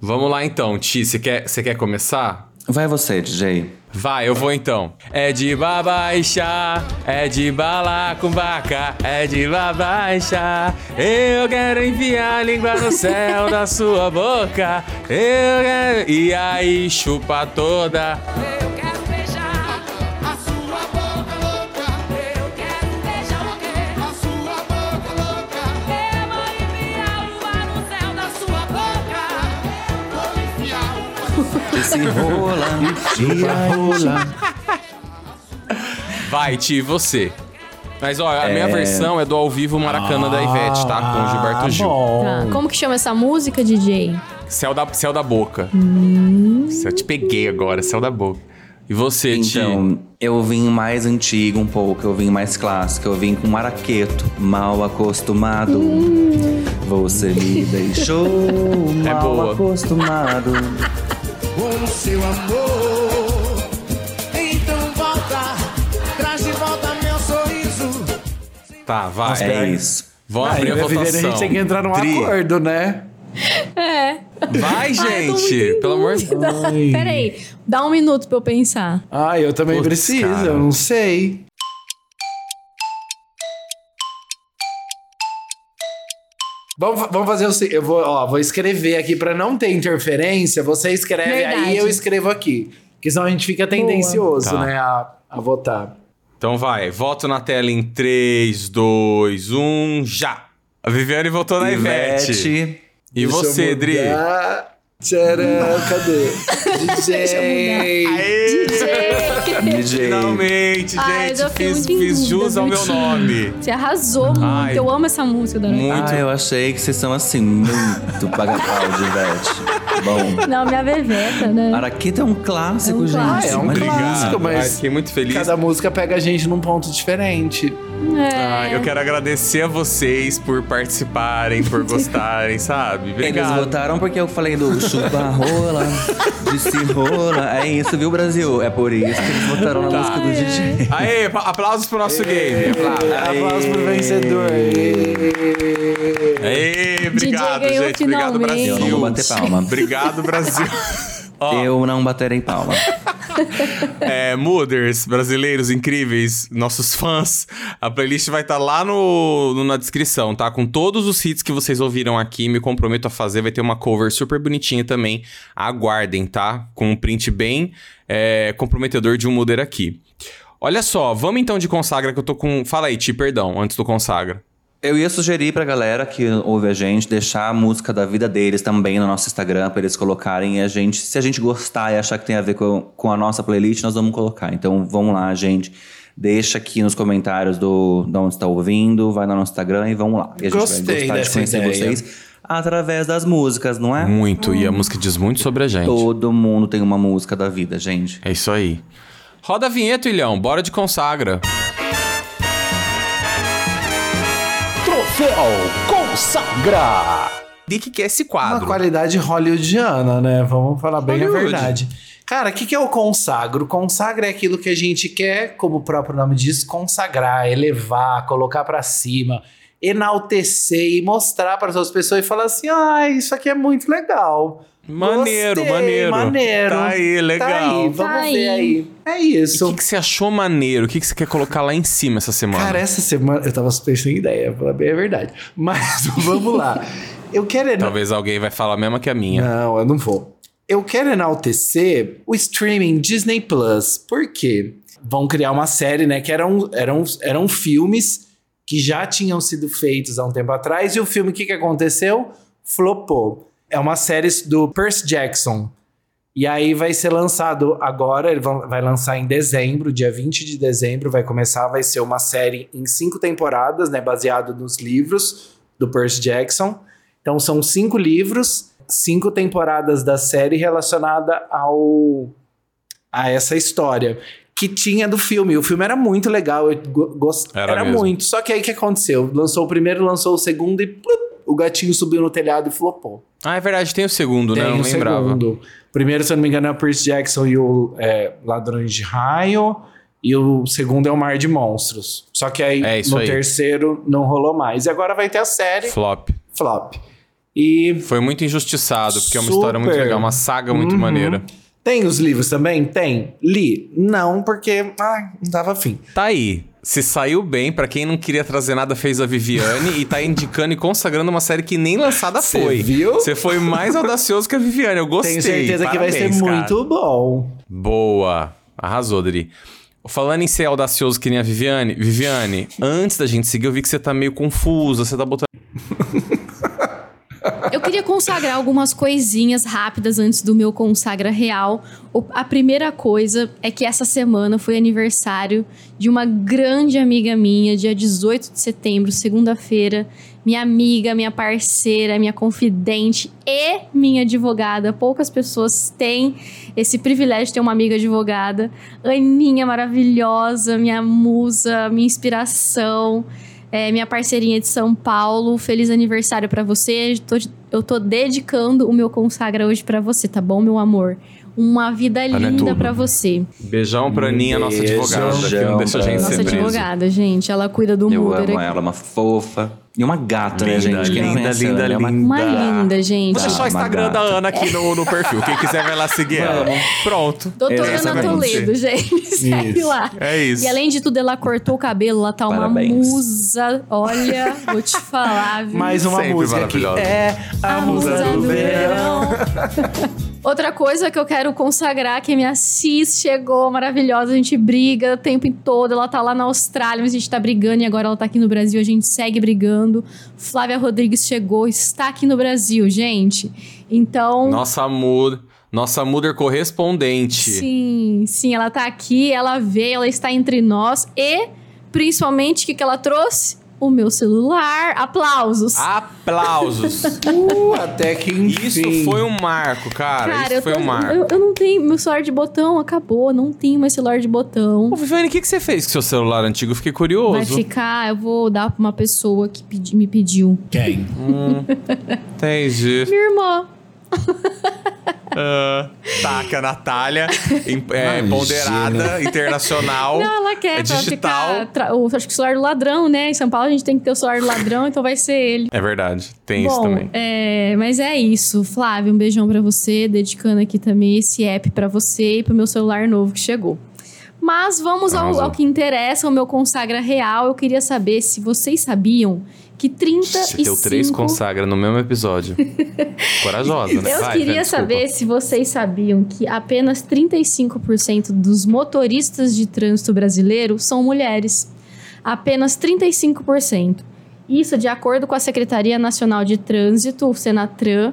Vamos lá então, Ti. Você quer, você quer começar? Vai você, DJ. Vai, eu vou então. É de babaixa, é de balacumbaca, é de babaixa. Eu quero enfiar a língua no céu da sua boca. Eu quero... E aí, chupa toda. O Esse rola. rola. Vai, Ti, você. Mas ó, a minha É. versão é do ao vivo Maracanã da Ivete, tá? Com o Gilberto Gil. Ah, bom. Tá. Como que chama essa música, DJ? Céu da, céu da boca. Hum. Eu te peguei agora, céu da boca. E você, Ti? Então, eu vim mais antigo um pouco, eu vim mais clássico, eu vim com Maraqueto, mal acostumado. Você me deixou É mal boa. acostumado. Com o seu amor. Então volta, traz de volta meu sorriso. Tá, vai. É isso. Vamos Ah, abrir a filha, votação. a gente tem que entrar num Dri, acordo, né? É. Vai, Ai, gente. em Pelo amor de. Ai. Peraí, dá um minuto pra eu pensar. Ah, eu também Putz, preciso, cara. eu não sei. Vamos, vamos fazer o seguinte, eu vou, ó, vou escrever aqui pra não ter interferência, você escreve Verdade. aí eu escrevo aqui. Porque senão a gente fica tendencioso, Tá. né, a, a votar. Então vai, voto na tela em 3, 2, 1, já! A Viviane votou na Ivete. Ivete. E Deixa você, Dri? Tcharam, cadê? DJ! DJ. Finalmente, Ai, gente, fiz, fiz jus ao meu nome. Você arrasou muito. Ai. Eu amo essa música da Muito. Ah, eu achei que vocês são assim, muito paga-pau de Ivete. Bom. Não, minha bebeta, né? Araqueta é um clássico, É um gente. clássico. É um clássico, mas Ai, fiquei muito feliz. cada música pega a gente num ponto diferente. É. Ah, eu quero agradecer a vocês por participarem, por gostarem, sabe? Eles Obrigado. votaram porque eu falei do chupa rola, disse rola. É isso, viu, Brasil? É por isso que eles votaram na Tá. música do DJ. Aê, aplausos pro nosso game. Aplausos. Aplausos pro vencedor. Aê, obrigado, ganhou gente. Obrigado, finalmente. Brasil. Eu não vou bater palma. Obrigado, Brasil. Ó, Eu não baterei palma. é, Mooders, brasileiros incríveis, nossos fãs, a playlist vai estar lá no, no- na descrição, tá? Com todos os hits que vocês ouviram aqui, me comprometo a fazer. Vai ter uma cover super bonitinha também. Aguardem, tá? Com um print bem é, comprometedor de um Mooder aqui. Olha só, vamos então de consagra que eu tô com. Fala aí, Ti, perdão, antes do consagra. Eu ia sugerir pra galera que ouve a gente deixar a música da vida deles também no nosso Instagram pra eles colocarem e a gente, se a gente gostar e achar que tem a ver com, com a nossa playlist, nós vamos colocar. Então vamos lá, gente. Deixa aqui nos comentários do de onde está ouvindo, vai no nosso Instagram e vamos lá. E a gente Gostei vai gostar de conhecer ideia. vocês através das músicas, não é? Muito, e a música diz muito sobre a gente. Todo mundo tem uma música da vida, gente. É isso aí. Roda a vinheta, Ilhão. Bora de consagra. Troféu Consagra! O que, que é esse Uma quadro? qualidade hollywoodiana, né? Vamos falar bem a Hollywood. verdade. Cara, o que, que é o consagro? Consagra é aquilo que a gente quer, como o próprio nome diz, consagrar, elevar, colocar pra cima, enaltecer e mostrar para as outras pessoas e falar assim: ah, isso aqui é muito legal. Maneiro, Gostei, maneiro. maneiro. Tá aí, legal. Tá aí, vamos Tá ver aí. aí. É isso. o que, que você achou maneiro? O que, que você quer colocar lá em cima essa semana? Cara, essa semana eu tava super sem ideia, pra falar bem a verdade. Mas vamos lá. Eu quero Talvez alguém vai falar a mesma que a minha. Não, eu não vou. Eu quero enaltecer o streaming Disney Plus. Por quê? Vão criar uma série, né? Que eram, eram, eram filmes que já tinham sido feitos há um tempo atrás. E o filme, o que, que aconteceu? Flopou. É uma série do Percy Jackson. E aí vai ser lançado agora, ele va- vai lançar em dezembro, dia 20 de dezembro, vai começar, vai ser uma série em cinco temporadas, né? Baseado nos livros do Percy Jackson. Então são cinco livros, cinco temporadas da série relacionada ao a essa história que tinha do filme. O filme era muito legal, eu go- gost... Era era, muito. Só que aí o que aconteceu? Lançou o primeiro, lançou o segundo e o gatinho subiu no telhado e flopou. Ah, é verdade, tem o segundo, né? Eu Tem não o lembrava. segundo. Primeiro, se eu não me engano, é o Percy Jackson e o é, Ladrões de Raio. E o segundo é o Mar de Monstros. Só que aí, É no aí. terceiro, não rolou mais. E agora vai ter a série Flop. Flop. E Foi muito injustiçado, porque é uma história muito legal, uma saga muito Uhum. maneira. Tem os livros também? Tem. Li? Não, porque ah, não dava fim. Tá aí. Se saiu bem, pra quem não queria trazer nada, fez a Viviane e tá indicando e consagrando uma série que nem lançada Cê foi. viu? Você foi mais audacioso que a Viviane. Eu gostei. Tenho certeza que vai ser Parabéns, cara. muito bom. Boa. Arrasou, Dri. Falando em ser audacioso que nem a Viviane, Viviane, antes da gente seguir, eu vi que você tá meio confusa, você tá botando. Eu queria consagrar algumas coisinhas rápidas antes do meu consagra real. A primeira coisa é que essa semana foi aniversário de uma grande amiga minha, dia 18 de setembro, segunda-feira. Minha amiga, minha parceira, minha confidente e minha advogada. Poucas pessoas têm esse privilégio de ter uma amiga advogada. Aninha maravilhosa, minha musa, minha inspiração. É, minha parceirinha de São Paulo, feliz aniversário pra você. Eu tô, eu tô dedicando o meu consagra hoje pra você, tá bom, meu amor? Uma vida Ana, é linda tudo. pra você. Beijão pra Aninha, nossa Beijão advogada, que não deixa a gente Nossa advogada, gente, ela cuida do Eu amo aqui. ela, uma fofa. E uma gata, né, Linda, gente? Quem não linda, linda, ela, é uma linda. Uma linda, gente. Vou deixar o Uma Instagram da. Ana aqui no, no perfil. Quem quiser vai lá seguir ela. Pronto. Doutora Ana. Toledo, gente. Segue Isso. lá. É isso. E além de tudo, ela cortou o cabelo, ela tá uma Parabéns. musa. Olha, vou te falar, viu? Mais uma Sempre música aqui. maravilhosa. É a, A musa do verão. Outra coisa que eu quero consagrar que minha Cis chegou maravilhosa, a gente briga o tempo todo, ela tá lá na Austrália, mas a gente tá brigando e agora ela tá aqui no Brasil, a gente segue brigando. Flávia Rodrigues chegou, está aqui no Brasil, gente. Então, Nossa Muder, nossa Muder correspondente. sim, sim, ela tá aqui, ela veio, ela está entre nós e principalmente o que que ela trouxe? O meu celular. Aplausos. Aplausos. Uh, até que enfim. Isso foi um marco, cara. Cara, Isso foi tô- um marco. eu, eu não tenho. Meu celular de botão acabou. Não tenho mais celular de botão. Ô, Viviane, o que, que você fez com seu celular antigo? Eu fiquei curioso. Vai ficar, eu vou dar pra uma pessoa que pedi- me pediu. Quem? Entendi. Minha irmã. Ah, taca, Natália, é, Imagina. ponderada, internacional. Não, ela quer é pra digital. ficar. tra- o- acho que o celular do ladrão, né? Em São Paulo a gente tem que ter o celular do ladrão, então vai ser ele. É verdade, tem isso Bom, também. é, mas é isso. Flávio, um beijão pra você, dedicando aqui também esse app pra você e pro meu celular novo que chegou. Mas vamos ao, ao que interessa, o meu consagra real. Eu queria saber se vocês sabiam que 35... Você deu três consagra no mesmo episódio. Corajosa, né? Eu Vai, queria desculpa. saber se vocês sabiam que apenas 35% dos motoristas de trânsito brasileiro são mulheres. Apenas 35%. Isso de acordo com a Secretaria Nacional de Trânsito, o Senatran,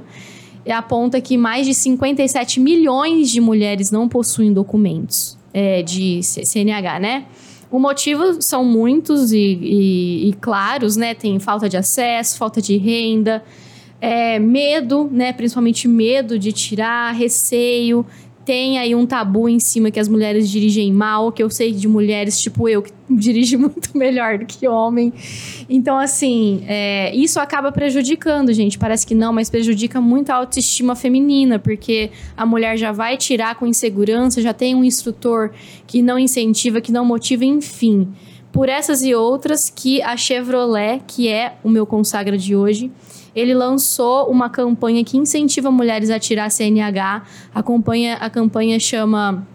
aponta que mais de 57 milhões de mulheres não possuem documentos é, de CNH, né? O motivo são muitos e, e- e claros, né? Tem falta de acesso, falta de renda, é, medo, né? Principalmente medo de tirar, receio. Tem aí um tabu em cima que as mulheres dirigem mal, que eu sei de mulheres tipo eu, que dirige muito melhor do que homem. Então, assim, é, isso acaba prejudicando, gente. Parece que não, mas prejudica muito a autoestima feminina, porque a mulher já vai tirar com insegurança, já tem um instrutor que não incentiva, que não motiva, enfim. Por essas e outras que a Chevrolet, que é o meu consagra de hoje, ele lançou uma campanha que incentiva mulheres a tirar CNH. A campanha, a campanha chama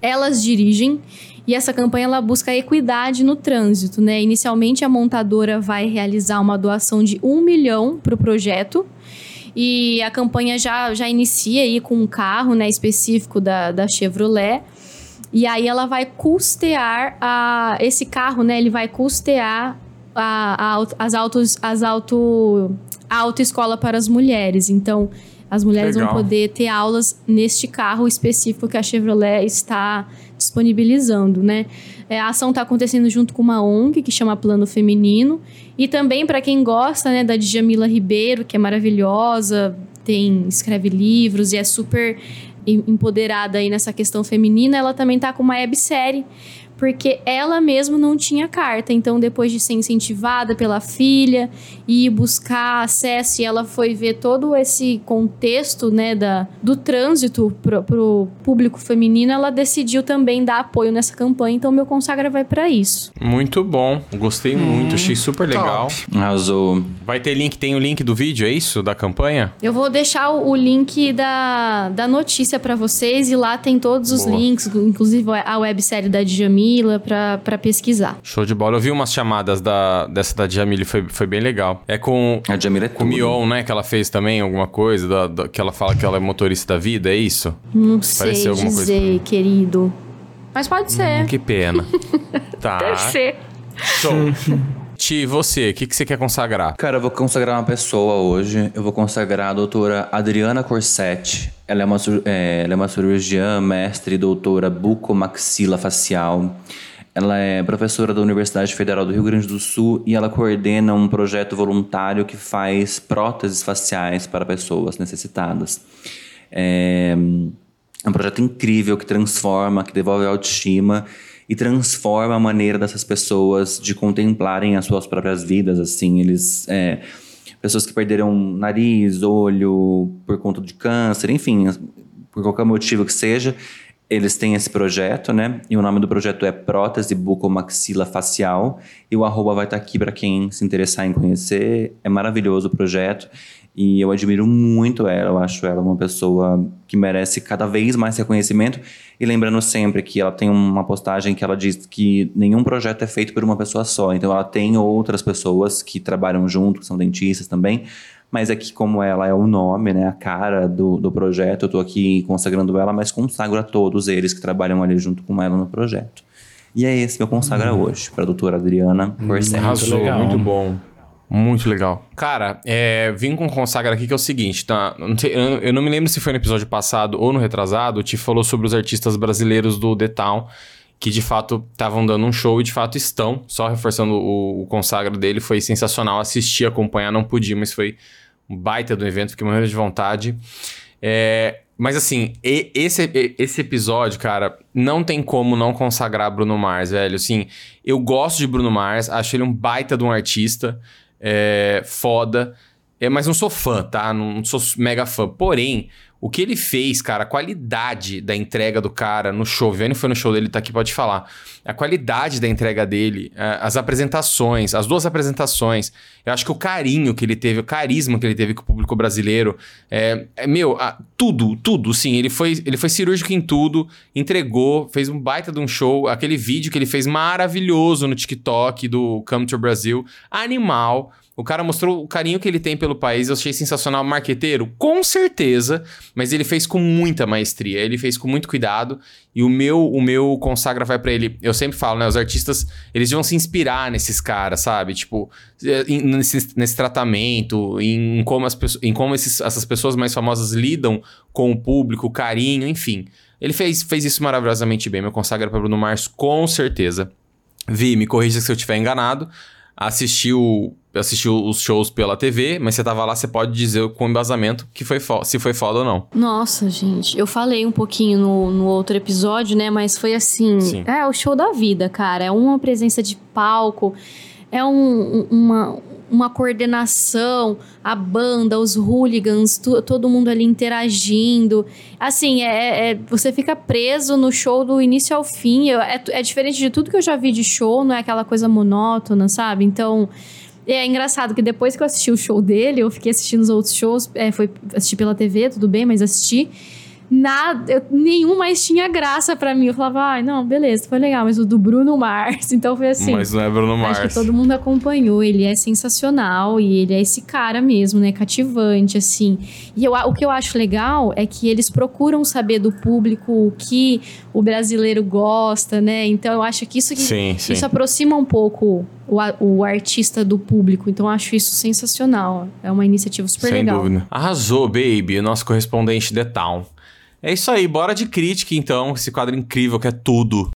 Elas Dirigem. E essa campanha ela busca equidade no trânsito, né? Inicialmente a montadora vai realizar uma doação de um milhão para o projeto. E a campanha já, já inicia aí com um carro né, específico da, da Chevrolet. E aí ela vai custear a, esse carro, né? Ele vai custear a, a as autos, as auto, a autoescola para as mulheres. Então, as mulheres Legal. vão poder ter aulas neste carro específico que a Chevrolet está disponibilizando, né? É, a ação está acontecendo junto com uma ONG que chama Plano Feminino e também para quem gosta, né, da Djamila Ribeiro, que é maravilhosa, tem escreve livros e é super em- empoderada aí nessa questão feminina, ela também tá com uma websérie, porque ela mesma não tinha carta. Então, depois de ser incentivada pela filha e buscar acesso, e ela foi ver todo esse contexto, né, da, do trânsito pro, pro público feminino, ela decidiu também dar apoio nessa campanha. Então, meu consagra vai para isso. Muito bom. Gostei muito, achei Hum, super legal. Arrasou. Vai ter link, tem o link do vídeo, é isso? Da campanha? Eu vou deixar o o link da, da notícia para vocês e lá tem todos os Boa. links, inclusive a websérie da Djamila, para pesquisar. Show de bola. Eu vi umas chamadas da, dessa da Jamile, foi, foi bem legal. É com, A Jamila é com o tudo. Mion, né? Que ela fez também alguma coisa, da- da- que ela fala que ela é motorista da vida, é isso? Não sei Pareceu alguma coisa dizer, querido. Mas pode ser. Hum, que pena. tá. Deve ser. Show. Ti, você, o que, que você quer consagrar? Cara, eu vou consagrar uma pessoa hoje. Eu vou consagrar a doutora Adriana Corsetti. Ela é uma, é, ela é uma cirurgiã, mestre e doutora bucomaxila facial. Ela é professora da Universidade Federal do Rio Grande do Sul e ela coordena um projeto voluntário que faz próteses faciais para pessoas necessitadas. É um projeto incrível que transforma, que devolve a autoestima e transforma a maneira dessas pessoas de contemplarem as suas próprias vidas, assim, eles... é, pessoas que perderam nariz, olho por conta de câncer, enfim, por qualquer motivo que seja, eles têm esse projeto, né? E o nome do projeto é Prótese Bucomaxila Facial. E o arroba vai estar aqui para quem se interessar em conhecer. É maravilhoso o projeto. E eu admiro muito ela. Eu acho ela uma pessoa que merece cada vez mais reconhecimento. E lembrando sempre que ela tem uma postagem que ela diz que nenhum projeto é feito por uma pessoa só. Então ela tem outras pessoas que trabalham junto, que são dentistas também. Mas aqui, como ela é o nome, né, a cara do, do projeto, eu tô aqui consagrando ela, mas consagro a todos eles que trabalham ali junto com ela no projeto. E é esse meu consagra hoje, para a doutora Adriana Corsetti. Arrasou, legal. muito bom. Muito legal. Cara, é, vim com um consagra aqui que é o seguinte, tá? Não sei- eu, eu não me lembro se foi no episódio passado ou no retrasado, o Ti falou sobre os artistas brasileiros do The Town. Que de fato estavam dando um show e de fato estão. Só reforçando o, o consagra dele, foi sensacional assistir, acompanhar, não podia, mas foi um baita do evento, fiquei morrendo de vontade. É, mas assim, e- esse, esse episódio, cara, não tem como não consagrar Bruno Mars, velho. Assim, eu gosto de Bruno Mars, acho ele um baita de um artista, é, foda. É, mas não sou fã, tá? Não sou mega fã. Porém, o que ele fez, cara, a qualidade da entrega do cara no show, Vianney foi no show dele, tá aqui, pode falar. A qualidade da entrega dele, é, as apresentações, as duas apresentações, eu acho que o carinho que ele teve, o carisma que ele teve com o público brasileiro, é, é, meu, a- tudo, tudo, sim. Ele foi, ele foi cirúrgico em tudo, entregou, fez um baita de um show. Aquele vídeo que ele fez maravilhoso no TikTok do Come to Brasil, animal. O cara mostrou o carinho que ele tem pelo país, eu achei sensacional. Marqueteiro? Com certeza, mas ele fez com muita maestria, ele fez com muito cuidado. E o meu, o meu consagra vai pra ele. Eu sempre falo, né? Os artistas, eles vão se inspirar nesses caras, sabe? Tipo, em- nesse, nesse tratamento, em como, as, em como esses- essas pessoas mais famosas lidam com o público, o carinho, enfim. Ele fez, fez isso maravilhosamente bem. Meu consagra pra Bruno Mars, com certeza. Vi, me corrija se eu estiver enganado. Assistiu, assistiu os shows pela TV, mas você tava lá, você pode dizer com embasamento que foi fo- se foi foda ou não. Nossa, gente, eu falei um pouquinho no, no outro episódio, né? Mas foi assim. Sim. É o show da vida, cara. É uma presença de palco, é um- um- uma, uma coordenação, a banda, os hooligans, tu- todo mundo ali interagindo. Assim, é, é- você fica preso no show do início ao fim. É, é diferente de tudo que eu já vi de show, não é aquela coisa monótona, sabe? Então. É engraçado que depois que eu assisti o show dele, eu fiquei assistindo os outros shows, é, foi assistir pela TV, tudo bem, mas assisti. Nada, eu- nenhum mais tinha graça pra mim. Eu falava, ai, não, beleza, foi legal, mas o do Bruno Mars, então foi assim. mas não é Bruno Acho que Mars. todo mundo acompanhou, ele é sensacional e ele é esse cara mesmo, né? Cativante, assim. E eu, o que eu acho legal é que eles procuram saber do público o que o brasileiro gosta, né? Então eu acho que isso que Sim, sim. isso aproxima um pouco o, o artista do público. Então eu acho isso sensacional. É uma iniciativa super Sem legal. dúvida. Arrasou, baby, o nosso correspondente The Town. É isso aí, bora de crítica então, esse quadro incrível que é tudo.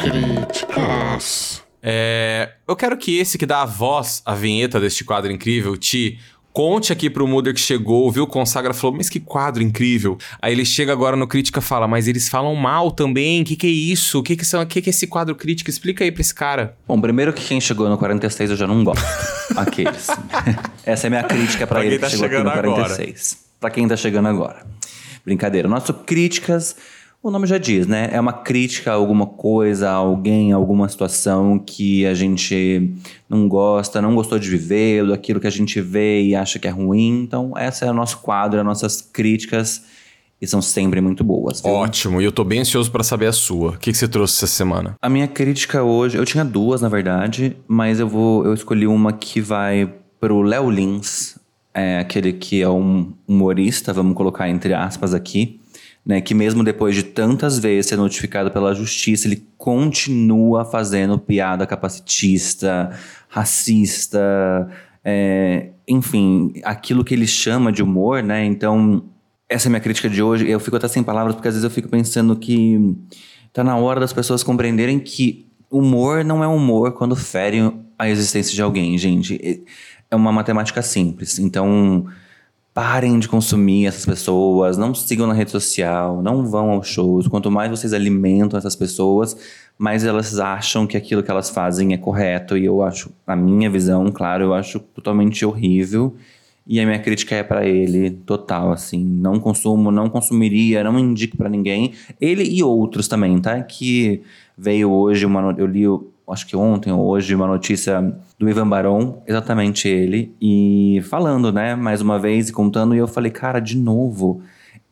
Críticas. É, eu quero que esse que dá a voz à vinheta deste quadro incrível, Ti, conte aqui pro Muder que chegou, viu, consagra, falou, mas que quadro incrível. Aí ele chega agora no Crítica e fala, mas eles falam mal também, o que que é isso? O que que, são, que que é esse quadro Crítica? Explica aí pra esse cara. Bom, primeiro que quem chegou no 46 eu já não gosto. Aqueles. Essa é a minha crítica pra Pra ele tá que chegou aqui no chegando agora. 46. Pra quem tá chegando agora. Brincadeira. Nosso críticas, o nome já diz, né? É uma crítica a alguma coisa, a alguém, a alguma situação que a gente não gosta, não gostou de viver, daquilo que a gente vê e acha que é ruim. Então, esse é o nosso quadro, as nossas críticas. E são sempre muito boas. viu? Ótimo, e eu tô bem ansioso pra saber a sua. O que que você trouxe essa semana? A minha crítica hoje, eu tinha duas na verdade, mas eu vou, eu escolhi uma que vai pro Léo Lins, é aquele que é um humorista, vamos colocar entre aspas aqui, né, que mesmo depois de tantas vezes ser notificado pela justiça, ele continua fazendo piada capacitista, racista, é, enfim, aquilo que ele chama de humor, né? Então, essa é a minha crítica de hoje. Eu fico até sem palavras, porque às vezes eu fico pensando que tá na hora das pessoas compreenderem que humor não é humor quando fere a existência de alguém, gente. É uma matemática simples. Então, parem de consumir essas pessoas, não sigam na rede social, não vão aos shows. Quanto mais vocês alimentam essas pessoas, mais elas acham que aquilo que elas fazem é correto. E eu acho, na minha visão, claro, eu acho totalmente horrível. E a minha crítica é pra ele total, assim, não consumo, não consumiria, não indico pra ninguém. Ele e outros também, tá? Que veio hoje uma, eu li, acho que ontem ou hoje uma notícia do Ivan Barão, exatamente ele, e falando, né, mais uma vez e contando, e eu falei, cara, de novo,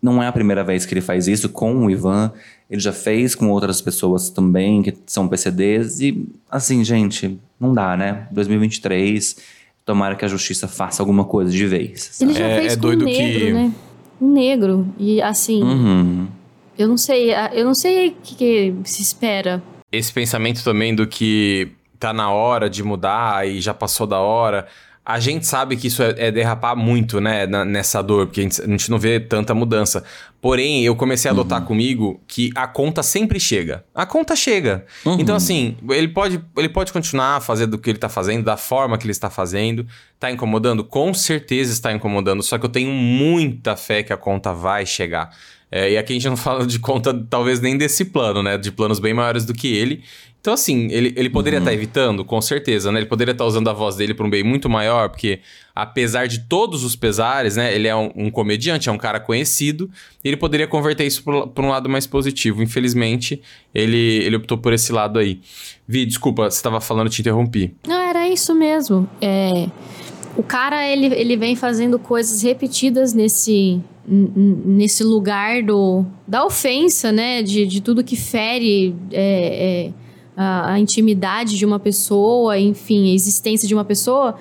não é a primeira vez que ele faz isso com o Ivan, ele já fez com outras pessoas também que são PCDs e assim, gente, não dá, né? 2023, tomara que a justiça faça alguma coisa de vez. Ele já É- fez é com doido um negro, que- né? Um negro. E assim, Uhum. eu não sei, eu não sei o que, que se espera. Esse pensamento também do que tá na hora de mudar e já passou da hora. a gente sabe que isso é, é derrapar muito, né, na- nessa dor, porque a gente, a gente não vê tanta mudança. Porém, eu comecei a adotar comigo que a conta sempre chega. A conta chega. Então, assim, ele pode, ele pode continuar fazendo o que ele tá fazendo, da forma que ele está fazendo. Tá incomodando? Com certeza está incomodando. Só que eu tenho muita fé que a conta vai chegar. É, e aqui a gente não fala de conta, talvez nem desse plano, né? De planos bem maiores do que ele. Então, assim, ele, ele poderia estar evitando, com certeza, né? Ele poderia estar usando a voz dele para um bem muito maior, porque apesar de todos os pesares, né? Ele é um, um comediante, é um cara conhecido, e ele poderia converter isso para um lado mais positivo. Infelizmente, ele, ele optou por esse lado aí. Vi, desculpa, você estava falando, te interrompi. Não, era isso mesmo. É, o cara, ele, ele vem fazendo coisas repetidas nesse, nesse lugar do, da ofensa, né? De, de tudo que fere é, é, a, a intimidade de uma pessoa, enfim, a existência de uma pessoa.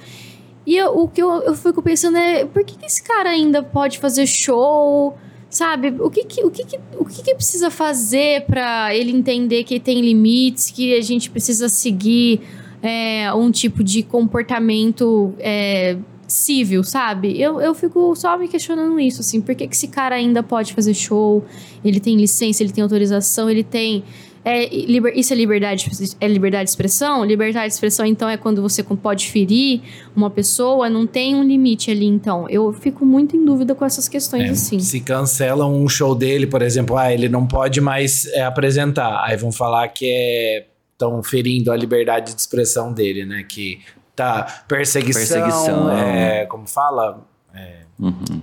E eu- o que eu, eu fico pensando é, por que, que esse cara ainda pode fazer show? Sabe? O que que, o que, que, o que, que precisa fazer pra ele entender que tem limites, que a gente precisa seguir é, um tipo de comportamento é, civil, sabe? Eu, eu fico só me questionando isso, assim. Por que, que esse cara ainda pode fazer show? Ele tem licença, ele tem autorização, ele tem... É, liber- isso é liberdade, é liberdade de expressão? Liberdade de expressão, então, é quando você pode ferir uma pessoa, não tem um limite ali, então. Eu fico muito em dúvida com essas questões, É, assim. Se cancelam um show dele, por exemplo, ah, ele não pode mais é, apresentar. Aí vão falar que estão ferindo a liberdade de expressão dele, né? Que tá perseguição, Perseguição, é, como fala? É, Uhum.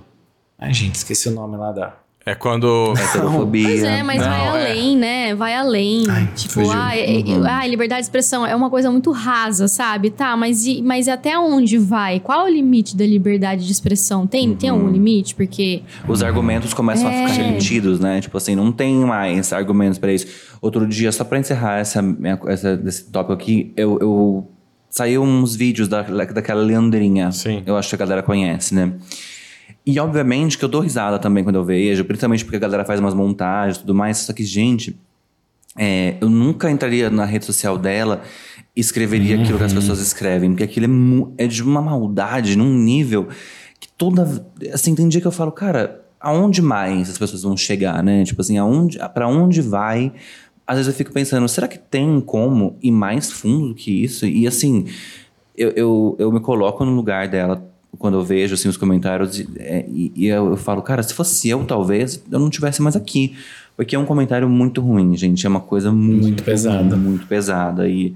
ai, gente, esqueci o nome lá da. É quando. Heterofobia. Pois é, mas Não, vai é. além, né? Vai além. tipo, fugiu. ah, é- é- Uhum. ah, liberdade de expressão é uma coisa muito rasa, sabe? Tá, mas, e- mas até onde vai? Qual é o limite da liberdade de expressão? Tem, tem Uhum. algum limite? Porque. Os argumentos começam a É. ficar repetidos, né? Tipo assim, não tem mais argumentos pra isso. Outro dia, só pra encerrar essa, minha- essa, desse tópico aqui, eu, eu saiu uns vídeos da, daquela Leandrinha. Sim. Eu acho que a galera conhece, né? E obviamente que eu dou risada também quando eu vejo, principalmente porque a galera faz umas montagens e tudo mais. Só que, gente, é, eu nunca entraria na rede social dela e escreveria aquilo que as pessoas escrevem, porque aquilo é, é de uma maldade, num nível que toda. Assim, tem dia que eu falo, cara, aonde mais as pessoas vão chegar, né? Tipo assim, aonde, para onde vai? Às vezes eu fico pensando, será que tem como ir mais fundo do que isso? E assim, eu, eu, eu me coloco no lugar dela quando eu vejo assim, os comentários e, é, e- e eu, eu falo, cara, se fosse eu, talvez eu não tivesse mais aqui. Porque é um comentário muito ruim, gente. É uma coisa muito, Muito pesada. Muito pesada. E,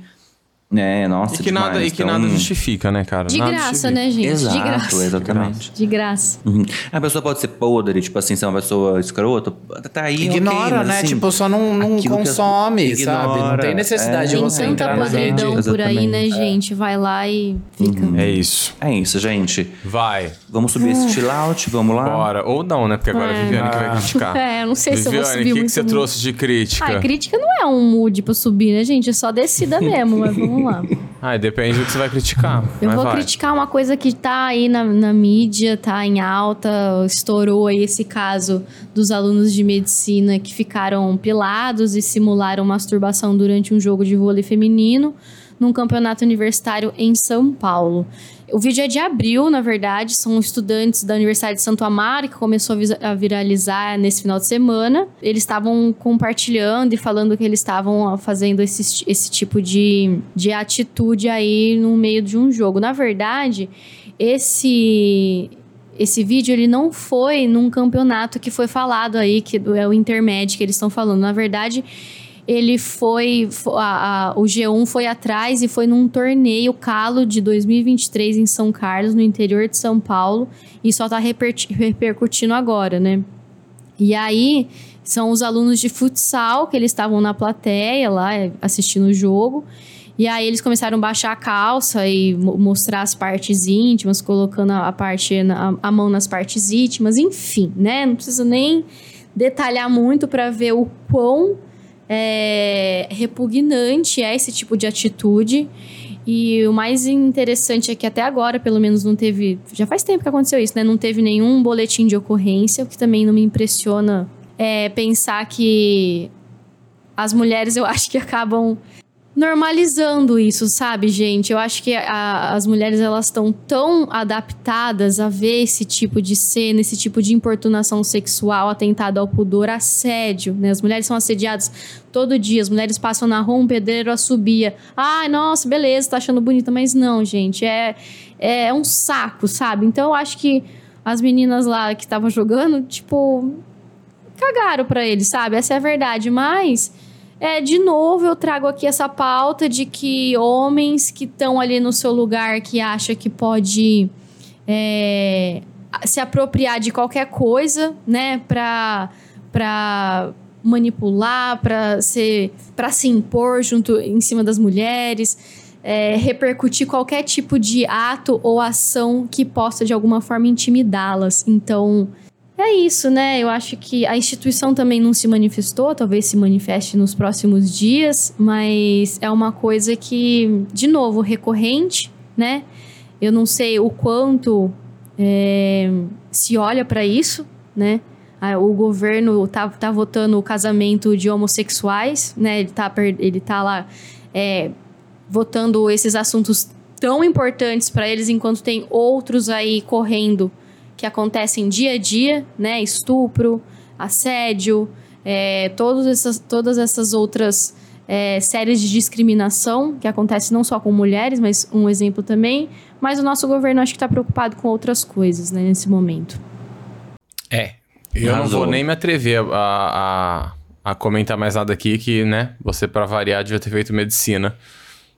né, nossa, E que, nada, demais. e que Então, nada justifica, né, cara? De Nada graça, justifica. né, gente? Exato, de graça. exatamente. De graça. Uhum. A pessoa pode ser podre, tipo assim, ser uma pessoa escrota. Tá aí, Ignora, mas, né? assim, tipo, só não, não as- consome, sabe? Não tem necessidade de é. Tem você tanta entrar na rede. por aí, né, Exatamente. gente? Vai lá e fica. É isso. É isso, gente. Vai. Vamos subir esse chill out, vamos lá? Bora. Ou não, né? Porque agora é a É. Viviane que vai criticar. É, não sei se eu vou Viviane, subir o que, que você trouxe de crítica? Ah, crítica não é um mood pra subir, né, gente? É só descida mesmo, mas vamos lá. Ah, depende do que você vai criticar. Eu vou vai. criticar uma coisa que tá aí na, na mídia, tá em alta, estourou aí esse caso dos alunos de medicina que ficaram pelados e simularam masturbação durante um jogo de vôlei feminino num campeonato universitário em São Paulo. O vídeo é de abril, na verdade, são estudantes da Universidade de Santo Amaro que começou a viralizar nesse final de semana. Eles estavam compartilhando e falando que eles estavam fazendo esse, esse tipo de, de atitude aí no meio de um jogo. Na verdade, esse esse vídeo ele não foi num campeonato que foi falado aí, que é o Intermédio que eles estão falando. Na verdade, ele foi. fo- a- a- o G1 foi atrás e foi num torneio Calo de 2023 em São Carlos, no interior de São Paulo, e só tá reperti- repercutindo agora, né? E aí são os alunos de futsal que eles estavam na plateia lá eh, assistindo o jogo. E aí eles começaram a baixar a calça e mo- mostrar as partes íntimas, colocando a, parte a, mão nas partes íntimas, enfim, né? Não preciso nem detalhar muito para ver o quão é, repugnante é esse tipo de atitude. E o mais interessante é que até agora, pelo menos, não teve. Já faz tempo que aconteceu isso, né? Não teve nenhum boletim de ocorrência, o que também não me impressiona é pensar que as mulheres eu acho que acabam normalizando isso, sabe, gente? Eu acho que a- as mulheres elas estão tão adaptadas a ver esse tipo de cena, esse tipo de importunação sexual, atentado ao pudor, assédio, né? As mulheres são assediadas todo dia, as mulheres passam na rua, um pedreiro assobia. Ai, nossa, beleza, tá achando bonita, mas não, gente, é é um saco, sabe? Então eu acho que as meninas lá que estavam jogando, tipo, cagaram pra eles, sabe? Essa é a verdade, mas é, de novo, eu trago aqui essa pauta de que homens que estão ali no seu lugar, que acha que pode é, se apropriar de qualquer coisa, né, pra, pra manipular, pra, ser, pra se impor junto em cima das mulheres, é, repercutir qualquer tipo de ato ou ação que possa de alguma forma intimidá-las. Então, é isso, né? Eu acho que a instituição também não se manifestou, talvez se manifeste nos próximos dias, mas é uma coisa que, de novo, recorrente, né? Eu não sei o quanto é, se olha para isso, né? O governo tá, tá votando o casamento de homossexuais, né? Ele tá, ele tá lá é, votando esses assuntos tão importantes para eles, enquanto tem outros aí correndo que acontecem dia a dia, né? Estupro, assédio, é, todas, essas, todas essas outras é, séries de discriminação que acontecem não só com mulheres, mas um exemplo também. Mas o nosso governo acho que está preocupado com outras coisas né, nesse momento. É. Eu não Arrasou. vou nem me atrever a, a, a comentar mais nada aqui, que, né, você, pra variar, devia ter feito medicina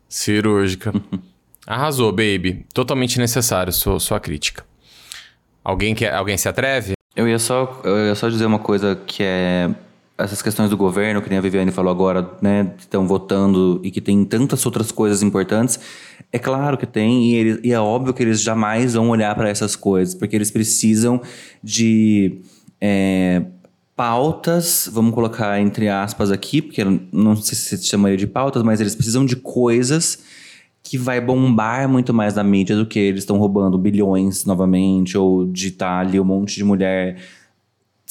cirúrgica. Arrasou, baby. Totalmente necessário sua, sua crítica. Alguém, quer, alguém se atreve? Eu ia só, eu ia só dizer uma coisa que é essas questões do governo, que nem a Viviane falou agora, né, estão votando e que tem tantas outras coisas importantes. É claro que tem e, eles- e é óbvio que eles jamais vão olhar para essas coisas, porque eles precisam de é, pautas, vamos colocar entre aspas aqui, porque não sei se se chamaria de pautas, mas eles precisam de coisas que vai bombar muito mais na mídia do que eles estão roubando bilhões novamente, ou de estar ali um monte de mulher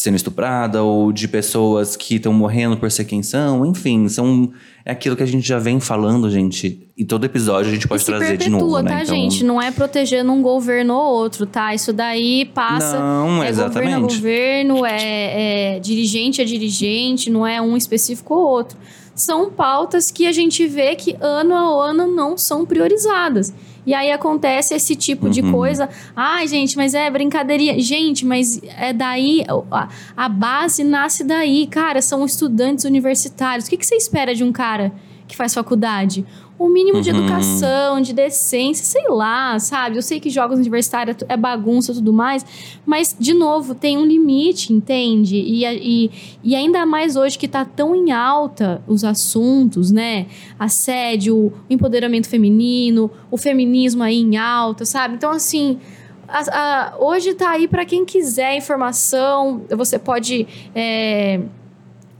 sendo estuprada, ou de pessoas que estão morrendo por ser quem são, enfim, são é aquilo que a gente já vem falando, gente, e todo episódio a gente pode trazer perpetua, de novo, tá, né? Então, gente? Não é protegendo um governo ou outro, tá? Isso daí passa. Não, é exatamente. governo a governo, é, é dirigente a dirigente, não é um específico ou outro. São pautas que a gente vê que ano a ano não são priorizadas. E aí acontece esse tipo de Uhum. coisa. Ai, gente, mas é brincadeirinha. Gente, mas é daí. A, a base nasce daí. Cara, são estudantes universitários. O que, que você espera de um cara que faz faculdade? O mínimo de Uhum. educação, de decência, sei lá, sabe? Eu sei que jogos universitários é bagunça e tudo mais, mas, de novo, tem um limite, entende? E, e, e ainda mais hoje que tá tão em alta os assuntos, né? Assédio, o empoderamento feminino, o feminismo aí em alta, sabe? Então, assim. a- a- hoje tá aí para quem quiser informação, você pode é,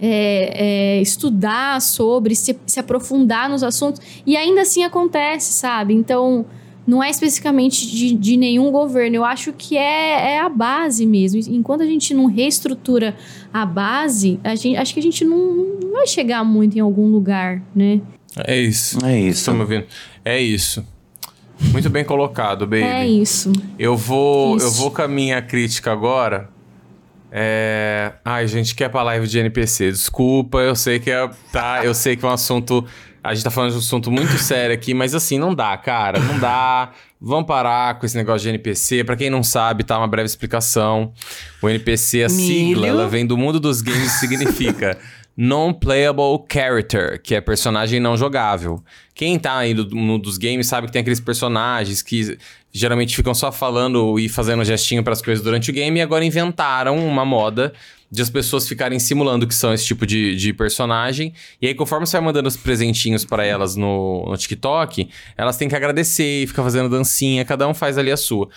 é, é, estudar sobre, se, se aprofundar nos assuntos, e ainda assim acontece, sabe? Então, não é especificamente de, de nenhum governo, eu acho que é, é a base mesmo. Enquanto a gente não reestrutura a base, a gente, acho que a gente não, não vai chegar muito em algum lugar, né? É isso. É isso. Me ouvindo? É isso. Muito bem colocado, baby. É isso. Eu vou, Isso. eu vou com a minha crítica agora. É... Ai, gente, quer pra live de NPC. Desculpa, eu sei que é. Tá, eu sei que é um assunto. A gente tá falando de um assunto muito sério aqui, mas assim, não dá, cara. Não dá. Vamos parar com esse negócio de NPC. Pra quem não sabe, tá? Uma breve explicação. O NPC, a sigla, Milho. ela vem do mundo dos games e significa Non-Playable Character, que é personagem não jogável. Quem tá aí no mundo dos games sabe que tem aqueles personagens que geralmente ficam só falando e fazendo gestinho pras coisas durante o game e agora inventaram uma moda de as pessoas ficarem simulando que são esse tipo de, de personagem. E aí, conforme você vai mandando os presentinhos pra elas no, no TikTok, elas têm que agradecer e ficar fazendo dancinha, cada um faz ali a sua.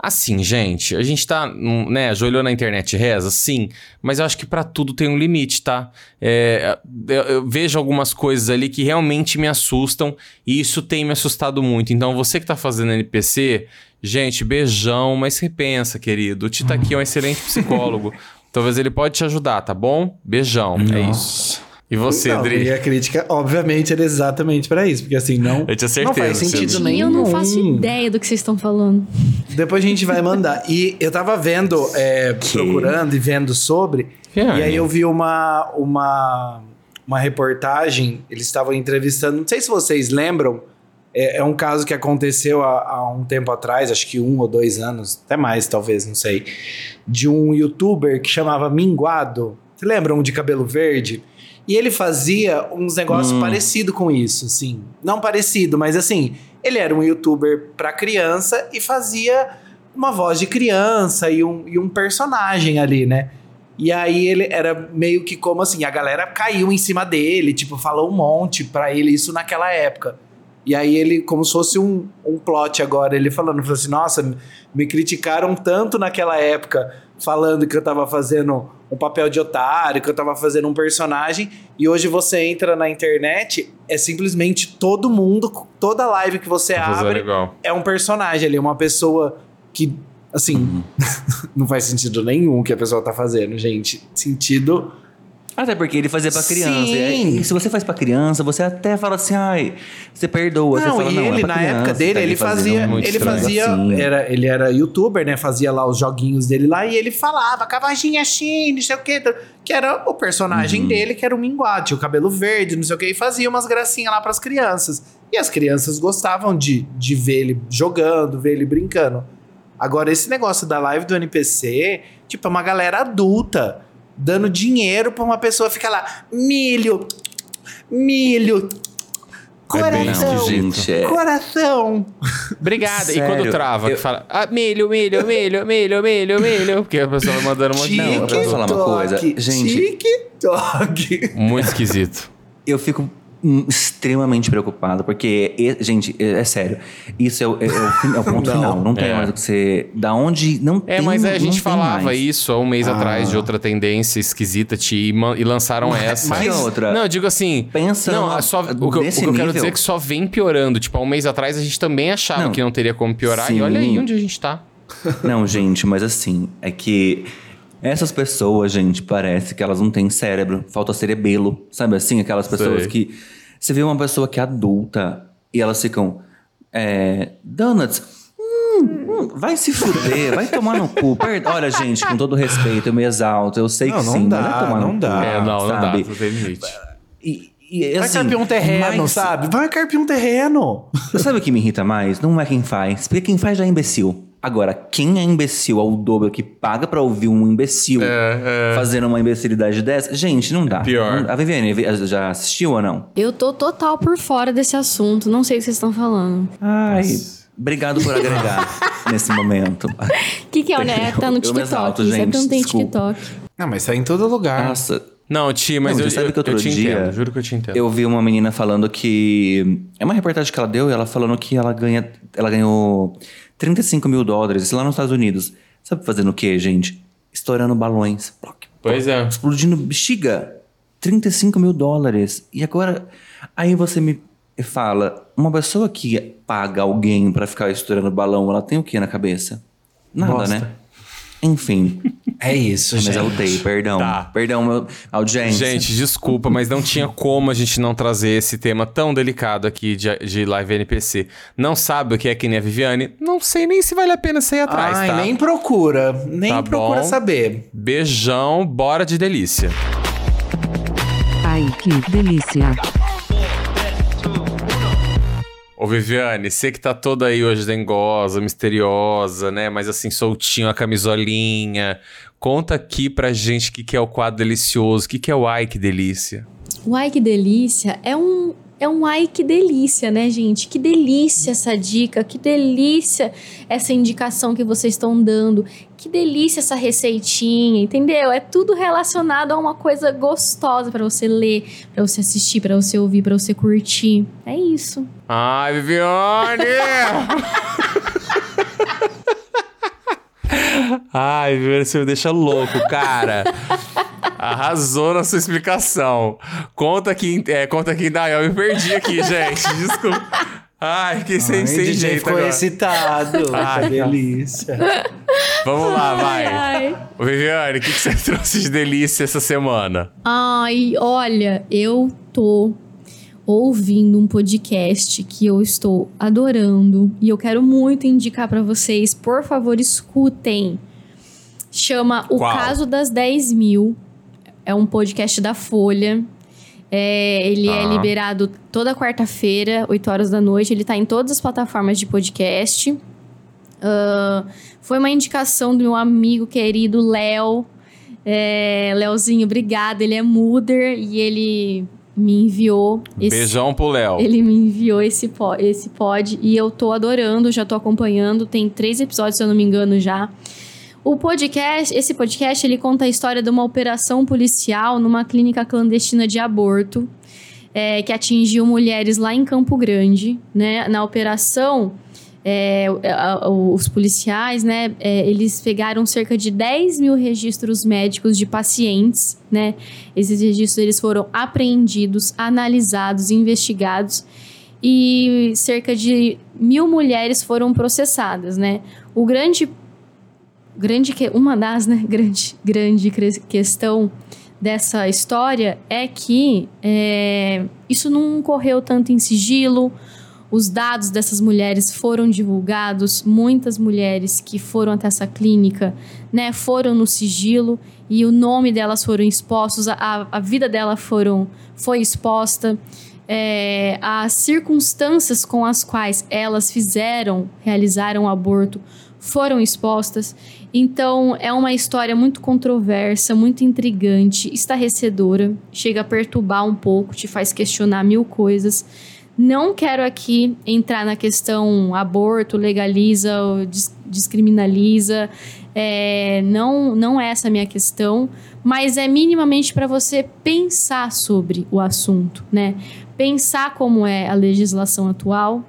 Assim, gente, a gente tá, né, ajoelhou na internet reza, sim, mas eu acho que pra tudo tem um limite, tá? É, eu, eu vejo algumas coisas ali que realmente me assustam e isso tem me assustado muito. Então, você que tá fazendo NPC, gente, beijão, mas repensa, querido. O Tita aqui é um excelente psicólogo. Talvez ele pode te ajudar, tá bom? Beijão, é isso. E você, Não, Dri? E a crítica, obviamente, era exatamente pra isso. Porque assim, não, Eu tinha não certeza, faz sentido. E nenhum. eu não faço ideia do que vocês estão falando. Depois a gente vai mandar. E eu tava vendo, é, procurando e vendo sobre. E aí eu vi uma, uma, uma reportagem. Eles estavam entrevistando. Não sei se vocês lembram. É, é um caso que aconteceu há, há um tempo atrás, acho que um ou dois anos, até mais, talvez, não sei. De um youtuber que chamava Minguado. Vocês lembram de cabelo verde? E ele fazia uns negócios Hum. parecidos com isso, assim. Não parecido, mas assim, ele era um youtuber pra criança e fazia uma voz de criança e um, e um personagem ali, né? E aí ele era meio que como assim, a galera caiu em cima dele, tipo, falou um monte pra ele isso naquela época. E aí ele, como se fosse um, um plot agora, ele falando, falou assim, nossa, me criticaram tanto naquela época, falando que eu tava fazendo um papel de otário, que eu tava fazendo um personagem, e hoje você entra na internet, é simplesmente todo mundo, toda live que você fazendo abre é um personagem ali, uma pessoa que, assim, não faz sentido nenhum o que a pessoa tá fazendo, gente. Sentido. Até porque ele fazia pra criança. Sim. E se você faz pra criança, você até fala assim, ai, você perdoa. Não, você fala, e não, é ele, pra na criança, época dele, tá ele fazia. Ele estranho fazia. assim. Era, ele era youtuber, né? Fazia lá os joguinhos dele lá e ele falava, cavaginha assim, não sei o quê. Que era o personagem Uhum. dele, que era o Minguate, o cabelo verde, não sei o quê, e fazia umas gracinhas lá pras crianças. E as crianças gostavam de, de ver ele jogando, ver ele brincando. Agora, esse negócio da live do NPC, tipo, é uma galera adulta dando dinheiro pra uma pessoa ficar lá, milho, milho, coração, Não, gente, é- coração. Obrigado. E quando trava, eu- que fala, ah, milho, milho, milho, milho, milho, milho. Porque a pessoa vai mandando um monte de Não, eu falar uma coisa? TikTok, Gente- TikTok. Muito esquisito. Eu fico extremamente preocupado, porque, e- gente, é, é sério, isso é, o- é- é o, é o ponto Não. final. Não tem É. mais o que você. Da onde. Não É, tem, mas a gente falava mais. isso há um mês Ah. atrás de outra tendência esquisita Ti, e, lançaram essa. mas- E outra? Não, eu digo assim. Pensa Não, numa- só, o, que, o que eu quero dizer é que só vem piorando. Tipo, há um mês atrás a gente também achava Não. que não teria como piorar. Sim. E olha aí onde a gente tá. Não, gente, mas assim, é que essas pessoas, gente, parece que elas não têm cérebro, falta cerebelo, sabe assim? Aquelas pessoas Sei. que. Você vê uma pessoa que é adulta e elas ficam. É, donuts. hum, hum, vai se fuder, vai tomar no cu. Per- Olha, gente, com todo respeito, eu me exalto, eu sei Não, que não sim, dá, mas vai tomar não no dá. cu. é, não, não dá. Não tem limite. E, e, Vai assim, carpir um terreno, mas- sabe? Vai carpir um terreno. Sabe o que me irrita mais? Não é quem faz, porque quem faz já é imbecil. Agora, quem é imbecil ao dobro que paga pra ouvir um imbecil É, é. fazendo uma imbecilidade dessa, gente, não dá. Pior. Não- A Viviane já assistiu ou não? Eu tô total por fora desse assunto. Não sei o que vocês estão falando. Ai, obrigado por agregar nesse momento. O que, que é, né? Tá no Eu TikTok. exalto, Isso é gente, porque não tem desculpa. TikTok. Não, mas tá em todo lugar. Nossa, Não, Ti, mas Não, eu, você sabe eu, que outro eu te dia entendo. Juro que eu te entendo. eu vi uma menina falando que. É uma reportagem que ela deu, e ela falando que ela ganha. Ela ganhou 35 mil dólares lá nos Estados Unidos. Sabe fazendo o quê, gente? Estourando balões. Pois é. explodindo bexiga. 35 mil dólares. E agora, aí você me fala, uma pessoa que paga alguém pra ficar estourando balão, ela tem o que na cabeça? Nada, Bosta. né? Enfim. É isso, Mas gente. eu dei, perdão. Tá. Perdão, meu audiência. Gente, desculpa, mas não tinha como a gente não trazer esse tema tão delicado aqui de, de live NPC. Não sabe o que é que nem a Viviane? Não sei nem se vale a pena sair atrás, Ai, tá? nem procura. Nem Tá procura bom. saber. Beijão, bora de delícia. Ai, que delícia. Ô Viviane, você que tá toda aí hoje dengosa, misteriosa, né? Mas assim, soltinho, a camisolinha. Conta aqui pra gente o que, que é o quadro delicioso, o que, que é o ai que delícia. O ai que delícia é um é um ai que delícia, né, gente? Que delícia essa dica, que delícia essa indicação que vocês estão dando. Que delícia essa receitinha, entendeu? É tudo relacionado a uma coisa gostosa pra você ler, pra você assistir, pra você ouvir, pra você curtir. É isso. Ai, Viviane! Ai, Viviane, você me deixa louco, cara. Arrasou na sua explicação. Conta aqui, é, conta aqui, não, eu me perdi aqui, gente. Desculpa. Ai, que sem, Ai, sem DJ jeito ficou agora. excitado. Ai, que delícia. Vamos lá, vai. Ai. Viviane, o que, que você trouxe de delícia essa semana? Ai, olha, eu tô ouvindo um podcast que eu estou adorando e eu quero muito indicar pra vocês. Por favor, escutem. Chama O Qual? Caso das 10 Mil. É um podcast da Folha. É, ele é Ah. liberado toda quarta-feira, 8 horas da noite. Ele tá em todas as plataformas de podcast. Ah, foi uma indicação do meu amigo querido Léo. É, Léozinho, obrigada. Ele é Muder e ele me enviou esse, Beijão pro Léo. ele me enviou esse, po- esse pod e eu tô adorando, já tô acompanhando. Tem três episódios, se eu não me engano, já. O podcast, esse podcast, ele conta a história de uma operação policial numa clínica clandestina de aborto é, que atingiu mulheres lá em Campo Grande, né? Na operação, é, a- os policiais, né? é, eles pegaram cerca de 10 mil registros médicos de pacientes, né? Esses registros eles foram apreendidos, analisados, investigados e cerca de mil mulheres foram processadas, né? O grande grande que uma das né, grande grande questão dessa história é que é, isso não correu tanto em sigilo. Os dados dessas mulheres foram divulgados. Muitas mulheres que foram até essa clínica né foram no sigilo e o nome delas foram expostos a, a vida dela foram foi exposta. É, as circunstâncias com as quais elas fizeram realizaram o aborto foram expostas. Então, é uma história muito controversa, muito intrigante, estarrecedora, chega a perturbar um pouco, te faz questionar mil coisas. Não quero aqui entrar na questão aborto, legaliza ou descriminaliza. É, não, não é essa a minha questão, mas é minimamente para você pensar sobre o assunto, né? Pensar como é a legislação atual,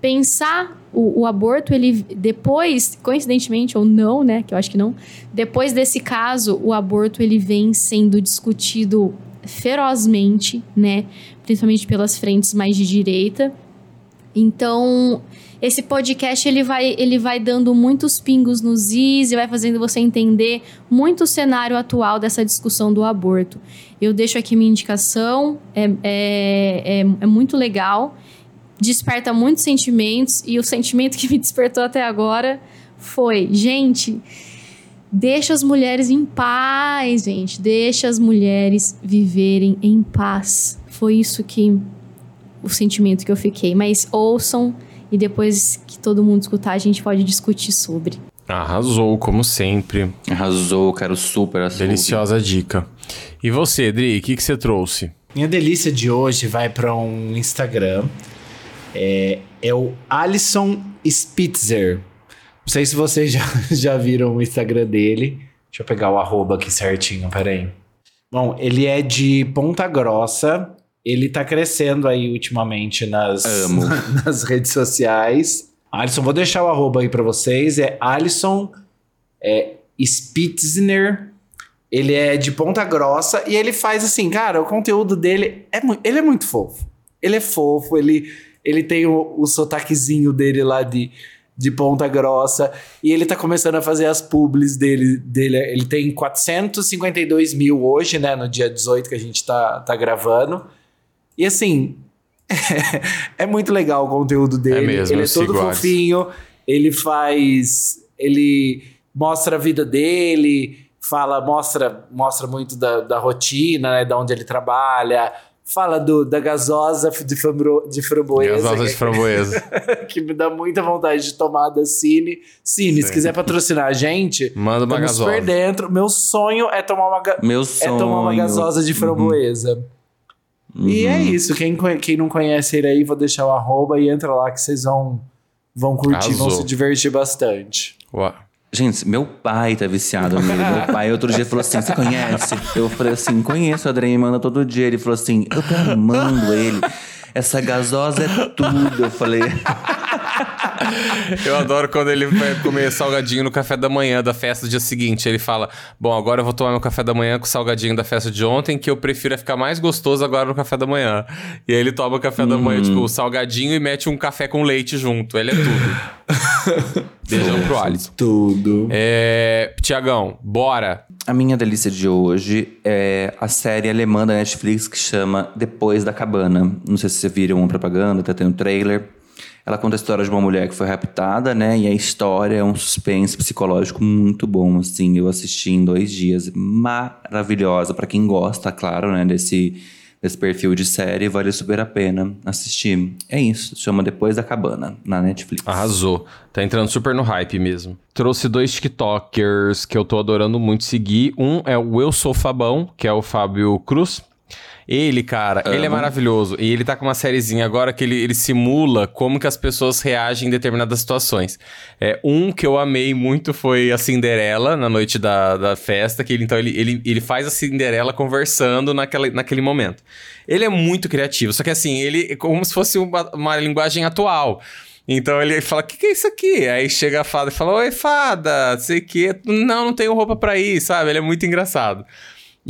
pensar o, o aborto, ele depois, coincidentemente ou não, né? Que eu acho que não. Depois desse caso, o aborto ele vem sendo discutido ferozmente, né? Principalmente pelas frentes mais de direita. Então, esse podcast ele vai, ele vai dando muitos pingos nos is e vai fazendo você entender muito o cenário atual dessa discussão do aborto. Eu deixo aqui minha indicação, é, é, é, é muito legal, desperta muitos sentimentos e o sentimento que me despertou até agora foi, gente, deixa as mulheres em paz, gente, deixa as mulheres viverem em paz. Foi isso que o sentimento que eu fiquei. Mas ouçam e depois que todo mundo escutar, a gente pode discutir sobre. Arrasou, como sempre. Arrasou, quero super essa Deliciosa dica. E você, Dri, o que, que você trouxe? Minha delícia de hoje vai para um Instagram. É, é o Alisson Spitzer. Não sei se vocês já, já viram o Instagram dele. Deixa eu pegar o arroba aqui certinho, peraí. Bom, ele é de Ponta Grossa. Ele tá crescendo aí ultimamente nas, Amo. nas redes sociais. Alisson, vou deixar o arroba aí pra vocês. É Alisson é, Spitzner. Ele é de Ponta Grossa e ele faz assim, cara, o conteúdo dele é muito, ele é muito fofo. Ele é fofo, ele, ele tem o, o sotaquezinho dele lá de, de Ponta Grossa e ele tá começando a fazer as publis dele, dele. Ele tem 452 mil hoje, né, no dia 18 que a gente tá, tá gravando. E assim, é muito legal o conteúdo dele. É mesmo, ele é todo Alisson. fofinho, ele faz. Ele mostra a vida dele, fala, mostra, mostra muito da, da rotina, né? Da onde ele trabalha. Fala do, da gasosa de, fambro, de framboesa. Gasosa de que- framboesa. que me dá muita vontade de tomar da Cine. Cine, se Sim. quiser patrocinar a gente, Manda uma gasosa. super dentro. Meu sonho é tomar uma, Meu é sonho. tomar uma gasosa de framboesa. E Uhum. é isso. Quem, quem não conhece ele aí, vou deixar o arroba e entra lá que vocês vão, vão curtir, vão Arrasou. se divertir bastante. Uau. Gente, meu pai tá viciado nele. Meu pai outro dia falou assim: Você conhece? Eu falei assim: Conheço, o me manda todo dia. Ele falou assim: Eu tô amando ele. Essa gasosa é tudo. Eu falei: Eu adoro quando ele vai comer salgadinho no café da manhã da festa do dia seguinte. Ele fala: Bom, agora eu vou tomar meu café da manhã com o salgadinho da festa de ontem, que eu prefiro é ficar mais gostoso agora no café da manhã. E aí ele toma o café da manhã, tipo, o salgadinho e mete um café com leite junto. Ele é tudo. Beijão pro Alisson. Tudo. É. Tiagão, bora. A minha delícia de hoje é a série alemã da Netflix que chama Depois da Cabana. Não sei se vocês viram uma propaganda, até tem um trailer. Ela conta a história de uma mulher que foi raptada, né? E a história é um suspense psicológico muito bom, assim. Eu assisti em dois dias. Maravilhosa. Pra quem gosta, claro, né? Desse, desse perfil de série, vale super a pena assistir. É isso. Chama Depois da Cabana, na Netflix. Arrasou. Tá entrando super no hype mesmo. Trouxe dois TikTokers que eu tô adorando muito seguir. Um é o Eu Sou Fabão, que é o Fábio Cruz. Ele, cara, ele é Amo. maravilhoso. E ele tá com uma sériezinha agora que ele, ele simula como que as pessoas reagem em determinadas situações. É, um que eu amei muito foi a Cinderela, na noite da, da festa, que ele, então ele, ele, ele faz a Cinderela conversando naquela, naquele momento. Ele é muito criativo, só que assim, ele é como se fosse uma, uma linguagem atual. Então ele fala: O que, que é isso aqui? Aí chega a fada e fala: Oi, fada, sei o que. Não, não tenho roupa pra ir, sabe? Ele é muito engraçado.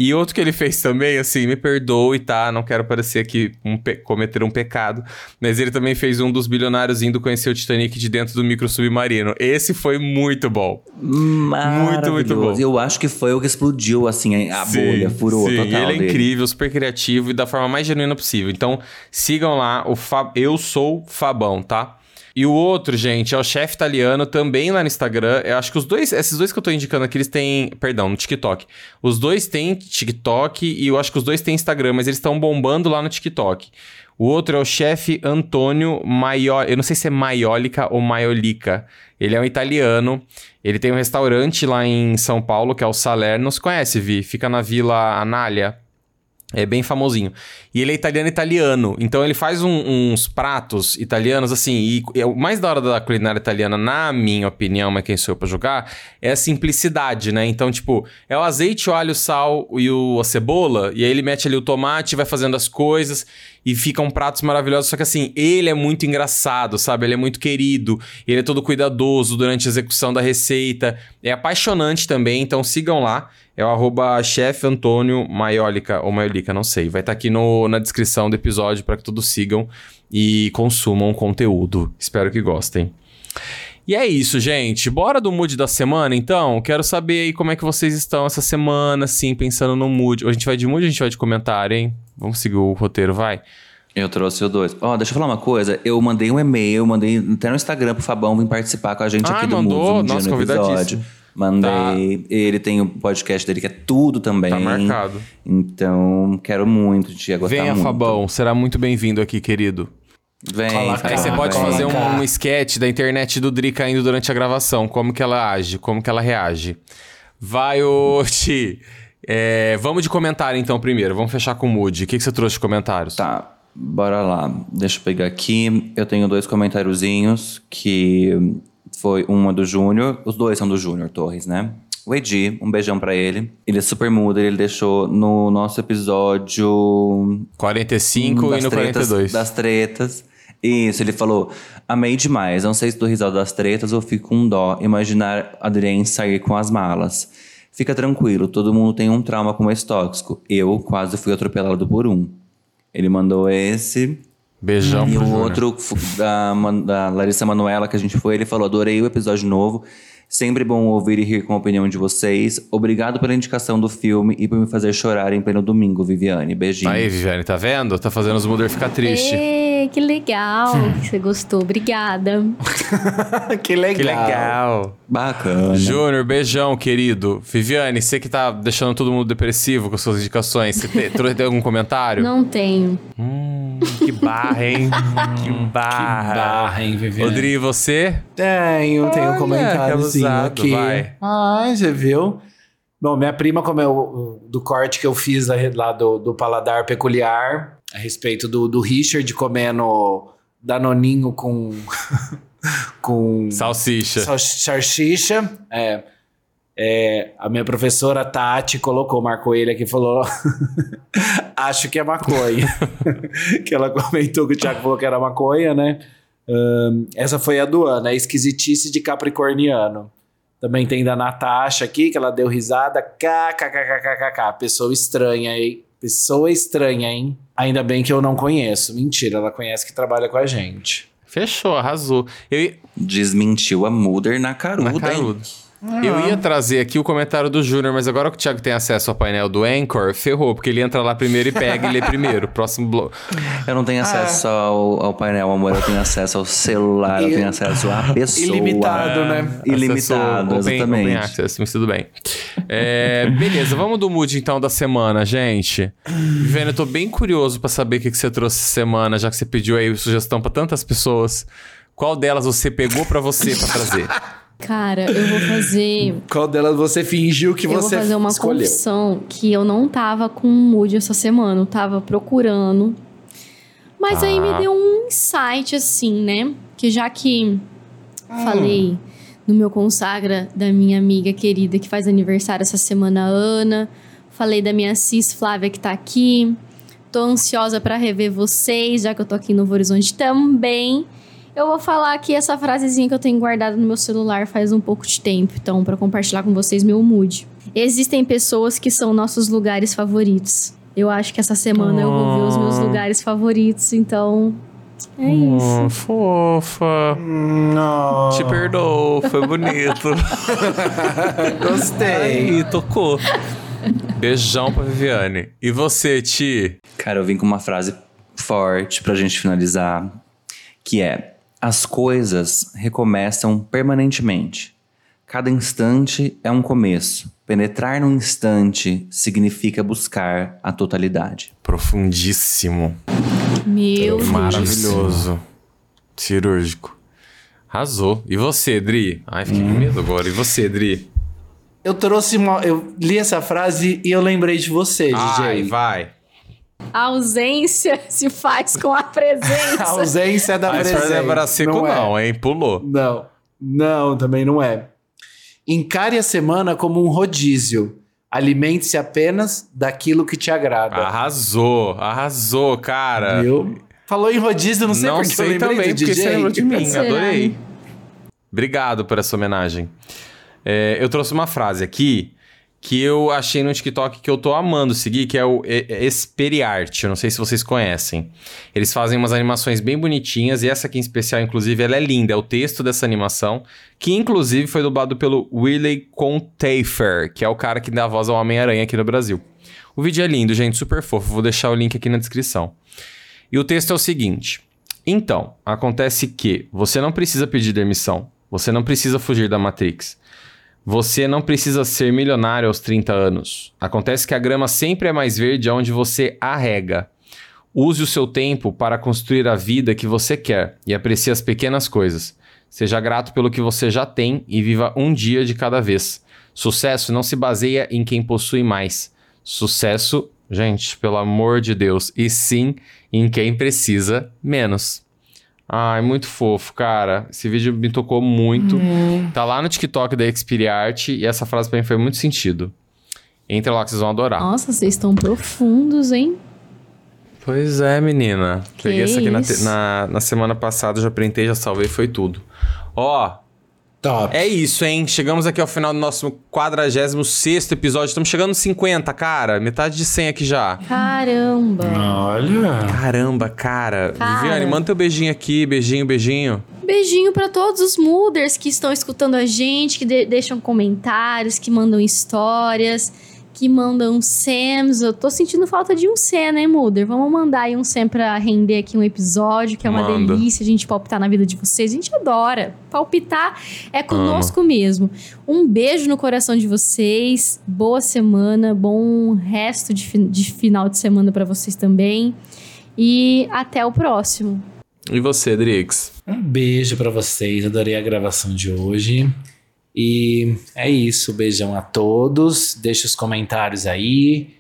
E outro que ele fez também, assim, me perdoe, tá? Não quero parecer aqui um cometer um pecado. Mas ele também fez um dos bilionários indo conhecer o Titanic de dentro do micro submarino. Esse foi muito bom. Muito, muito bom. Eu acho que foi o que explodiu, assim, a Sim, bolha, furou sim. total Ele é dele. incrível, super criativo e da forma mais genuína possível. Então, sigam lá o Fa- Eu Sou Fabão, tá? E o outro, gente, é o chefe italiano, também lá no Instagram. Eu acho que os dois, esses dois que eu tô indicando aqui, eles têm. Perdão, no TikTok. Os dois têm TikTok e eu acho que os dois têm Instagram, mas eles estão bombando lá no TikTok. O outro é o chefe Antônio Maioli. Eu não sei se é Maiolica ou Maiolica. Ele é um italiano. Ele tem um restaurante lá em São Paulo, que é o Salerno. Você conhece, Vi? Fica na Vila Anália. É bem famosinho. E ele é italiano-italiano. Então ele faz um- uns pratos italianos, assim. E é o mais da hora da culinária italiana, na minha opinião, mas quem sou eu pra julgar, é a simplicidade, né? Então, tipo, é o azeite, o alho, o sal e o, a cebola. E aí ele mete ali o tomate, vai fazendo as coisas. E ficam pratos maravilhosos. Só que assim, ele é muito engraçado, sabe? Ele é muito querido. Ele é todo cuidadoso durante a execução da receita. É apaixonante também. Então sigam lá. É o arroba chefe Antônio Maiolica ou Maiolica, não sei. Vai estar aqui no, na descrição do episódio para que todos sigam e consumam o conteúdo. Espero que gostem. E é isso, gente. Bora do mood da semana, então? Quero saber aí como é que vocês estão essa semana, assim, pensando no mood. A gente vai de mood ou a gente vai de comentário, hein? Vamos seguir o roteiro, vai? Eu trouxe o dois. Ó, deixa eu falar uma coisa. Eu mandei um e-mail, mandei até no Instagram pro Fabão vir participar com a gente Ah, aqui do mandou? Moods um dia Nossa, no convidadíssimo. episódio. Mandei. Ele tem o podcast dele que é tudo também. Tá marcado. Então, quero muito, a gente ia gostar Venha, muito. Fabão. Será muito bem-vindo aqui, querido. Vem, Aí você pode vem. fazer um, um sketch da internet do Dri caindo durante a gravação. Como que ela age, como que ela reage. Vai, ô Ti. É, vamos de comentário então primeiro. Vamos fechar com o mood. O que, que você trouxe de comentários? Tá, bora lá. Deixa eu pegar aqui. Eu tenho dois comentáriozinhos que foi uma do Júnior. Os dois são do Júnior Torres, né? O Edi, um beijão pra ele. Ele é super mudo, ele deixou no nosso episódio 45 e das no tretas, 42. Das tretas. Isso, ele falou: Amei demais. Não sei se do risado das tretas ou fico com dó imaginar Adrien sair com as malas. Fica tranquilo, todo mundo tem um trauma com esse tóxico. Eu quase fui atropelado por um. Ele mandou esse. Beijão E o outro da, da Larissa Manoela, que a gente foi, ele falou: adorei o episódio novo. Sempre bom ouvir e rir com a opinião de vocês. Obrigado pela indicação do filme e por me fazer chorar em pleno domingo, Viviane. Beijinho. Aí, Viviane, tá vendo? Tá fazendo os Mulder ficar triste. Que legal que você gostou. Obrigada. que legal. Que legal. Bacana. Júnior, beijão, querido. Viviane, você que tá deixando todo mundo depressivo com suas indicações, você te- trouxe algum comentário? Não tenho. Hum, que barra, hein? que barra. Barra, hein, Viviane? Rodrigo, e você? Tenho, tenho um comentáriozinho que abusado, aqui. vai. Ai, você viu? Bom, minha prima, como eu, do corte que eu fiz lá lá do, do Paladar Peculiar, a respeito do, do Richard comendo danoninho com... com Salsicha. sal- salsicha, é, é, a minha professora Tati colocou, marcou ele aqui e falou: Acho que é maconha. que ela comentou que o Thiago falou que era maconha, né? Ahn, essa foi a do ano, a esquisitice de capricorniano. Também tem da Natasha aqui, que ela deu risada. KKKKKK. Pessoa estranha, hein? Pessoa estranha, hein? Ainda bem que eu não conheço. Mentira, ela conhece que trabalha com a gente. Fechou, arrasou. Eu, Desmentiu a Mulder na caruda, Na hein? Caruda. Eu ia trazer aqui o comentário do Júnior, mas agora que o Thiago tem acesso ao painel do Anchor, ferrou, porque ele entra lá primeiro e pega e lê primeiro. Próximo bloco. Eu não tenho acesso ao, ao painel, amor. Eu tenho acesso ao celular, eu tenho acesso à pessoa. Ilimitado, né? Ilimitado, open, exatamente. Open access, mas tudo bem. É, beleza, vamos do mood então da semana, gente. Viviane, eu tô bem curioso pra saber o que, que você trouxe semana, já que você pediu aí sugestão pra tantas pessoas. Qual delas você pegou pra você pra trazer? Cara, eu vou fazer. Qual delas você fingiu que eu vou você fazer uma escolheu? confissão que eu não tava com mood essa semana. Eu tava procurando. Mas aí me Ah. deu um insight, assim, né? Que já que falei no meu consagra da minha amiga querida que faz aniversário essa semana, Ana. Falei da minha cis Flávia que tá aqui. Tô ansiosa pra rever vocês, já que eu tô aqui em Novo Horizonte também. Eu vou falar aqui essa frasezinha que eu tenho guardado no meu celular faz um pouco de tempo, então, pra compartilhar com vocês meu mood. Existem pessoas que são nossos lugares favoritos. Eu acho que essa semana eu vou ver os meus Oh. lugares favoritos, então. É isso. Oh, fofa. Não. Te perdoo, foi bonito. Gostei. Aí, tocou. Beijão pra Viviane. E você, Ti? Cara, eu vim com uma frase forte pra gente finalizar, que é: as coisas recomeçam permanentemente. Cada instante é um começo. Penetrar num instante significa buscar a totalidade. Profundíssimo. Meu Deus. Maravilhoso. Cirúrgico. Arrasou. E você, Dri? Ai, fiquei com medo agora. E você, Dri? Eu trouxe uma. Eu li essa frase e eu lembrei de você, Ai, DJ. vai. A ausência se faz com a presença. A ausência da Mas presença. Seco não, é. não, hein? Pulou. Não, não, também não é. Encare a semana como um rodízio. Alimente-se apenas daquilo que te agrada. Arrasou, arrasou, cara. Viu? Falou em rodízio, não sei Não porque eu sei lembrei também, do porque DJ. você lembrou de mim. Será? Adorei. Obrigado por essa homenagem. É, eu trouxe uma frase aqui que eu achei no TikTok que eu tô amando seguir, que é o Esperiarte. Eu não sei se vocês conhecem. Eles fazem umas animações bem bonitinhas e essa aqui em especial, inclusive, ela é linda. É o texto dessa animação, que inclusive foi dublado pelo Willie Contafer, que é o cara que dá a voz ao Homem-Aranha aqui no Brasil. O vídeo é lindo, gente, super fofo. Vou deixar o link aqui na descrição. E o texto é o seguinte: Então, acontece que você não precisa pedir demissão, você não precisa fugir da Matrix. Você não precisa ser milionário aos 30 anos. Acontece que a grama sempre é mais verde onde você arrega. Use o seu tempo para construir a vida que você quer e aprecie as pequenas coisas. Seja grato pelo que você já tem e viva um dia de cada vez. Sucesso não se baseia em quem possui mais. Sucesso, gente, pelo amor de Deus, e sim em quem precisa menos. Ai, muito fofo, cara. Esse vídeo me tocou muito. Tá lá no TikTok da Experiart e essa frase pra mim foi muito sentido. Entra lá que vocês vão adorar. Nossa, vocês estão profundos, hein? Pois é, menina. Que Peguei essa aqui na, isso? na, na semana passada, já printei, já salvei, foi tudo. Ó, Top. é isso, hein? Chegamos aqui ao final do nosso 46 episódio. Estamos chegando nos 50, cara. Metade de 100 aqui já. Caramba. Olha. Caramba, cara. Cara. Viviane, manda teu beijinho aqui. Beijinho, beijinho. Beijinho pra todos os mooders que estão escutando a gente, que de- deixam comentários, que mandam histórias, que mandam Sams. Eu tô sentindo falta de um Sam, né, Mooder? Vamos mandar aí um Sam pra render aqui um episódio, que é uma Manda. delícia a gente palpitar na vida de vocês. A gente adora. Palpitar é conosco mesmo. Um beijo no coração de vocês. Boa semana, bom resto de, fi- de final de semana pra vocês também. E até o próximo. E você, Drix? Um beijo pra vocês. Adorei a gravação de hoje. E é isso. Beijão a todos. Deixe os comentários aí.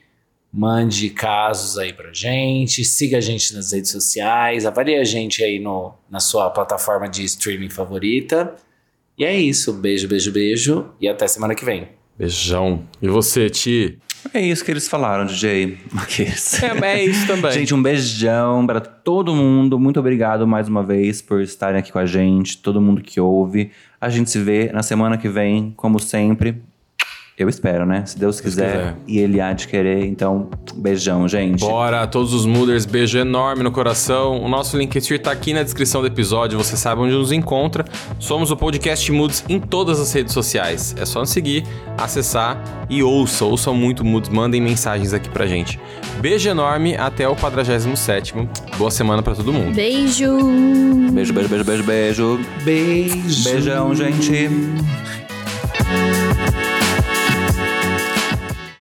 Mande casos aí pra gente. Siga a gente nas redes sociais. Avalie a gente aí no, na sua plataforma de streaming favorita. E é isso. Beijo, beijo, beijo. E até semana que vem. Beijão. E você, Ti? É isso que eles falaram, DJ. É, é isso também. Gente, um beijão pra todo mundo. Muito obrigado mais uma vez por estarem aqui com a gente, todo mundo que ouve. A gente se vê na semana que vem, como sempre. Eu espero, né? Se Deus quiser, quiser. e Ele há de querer. Então, beijão, gente. Bora, todos os Mooders, beijo enorme no coração. O nosso Linktree tá aqui na descrição do episódio, você sabe onde nos encontra. Somos o podcast Moods em todas as redes sociais. É só nos seguir, acessar e ouça, ouçam muito Moods, mandem mensagens aqui pra gente. Beijo enorme, até o 47º. Boa semana pra todo mundo. Beijo! Beijo, beijo, beijo, beijo, beijo. Beijo. Beijão, gente.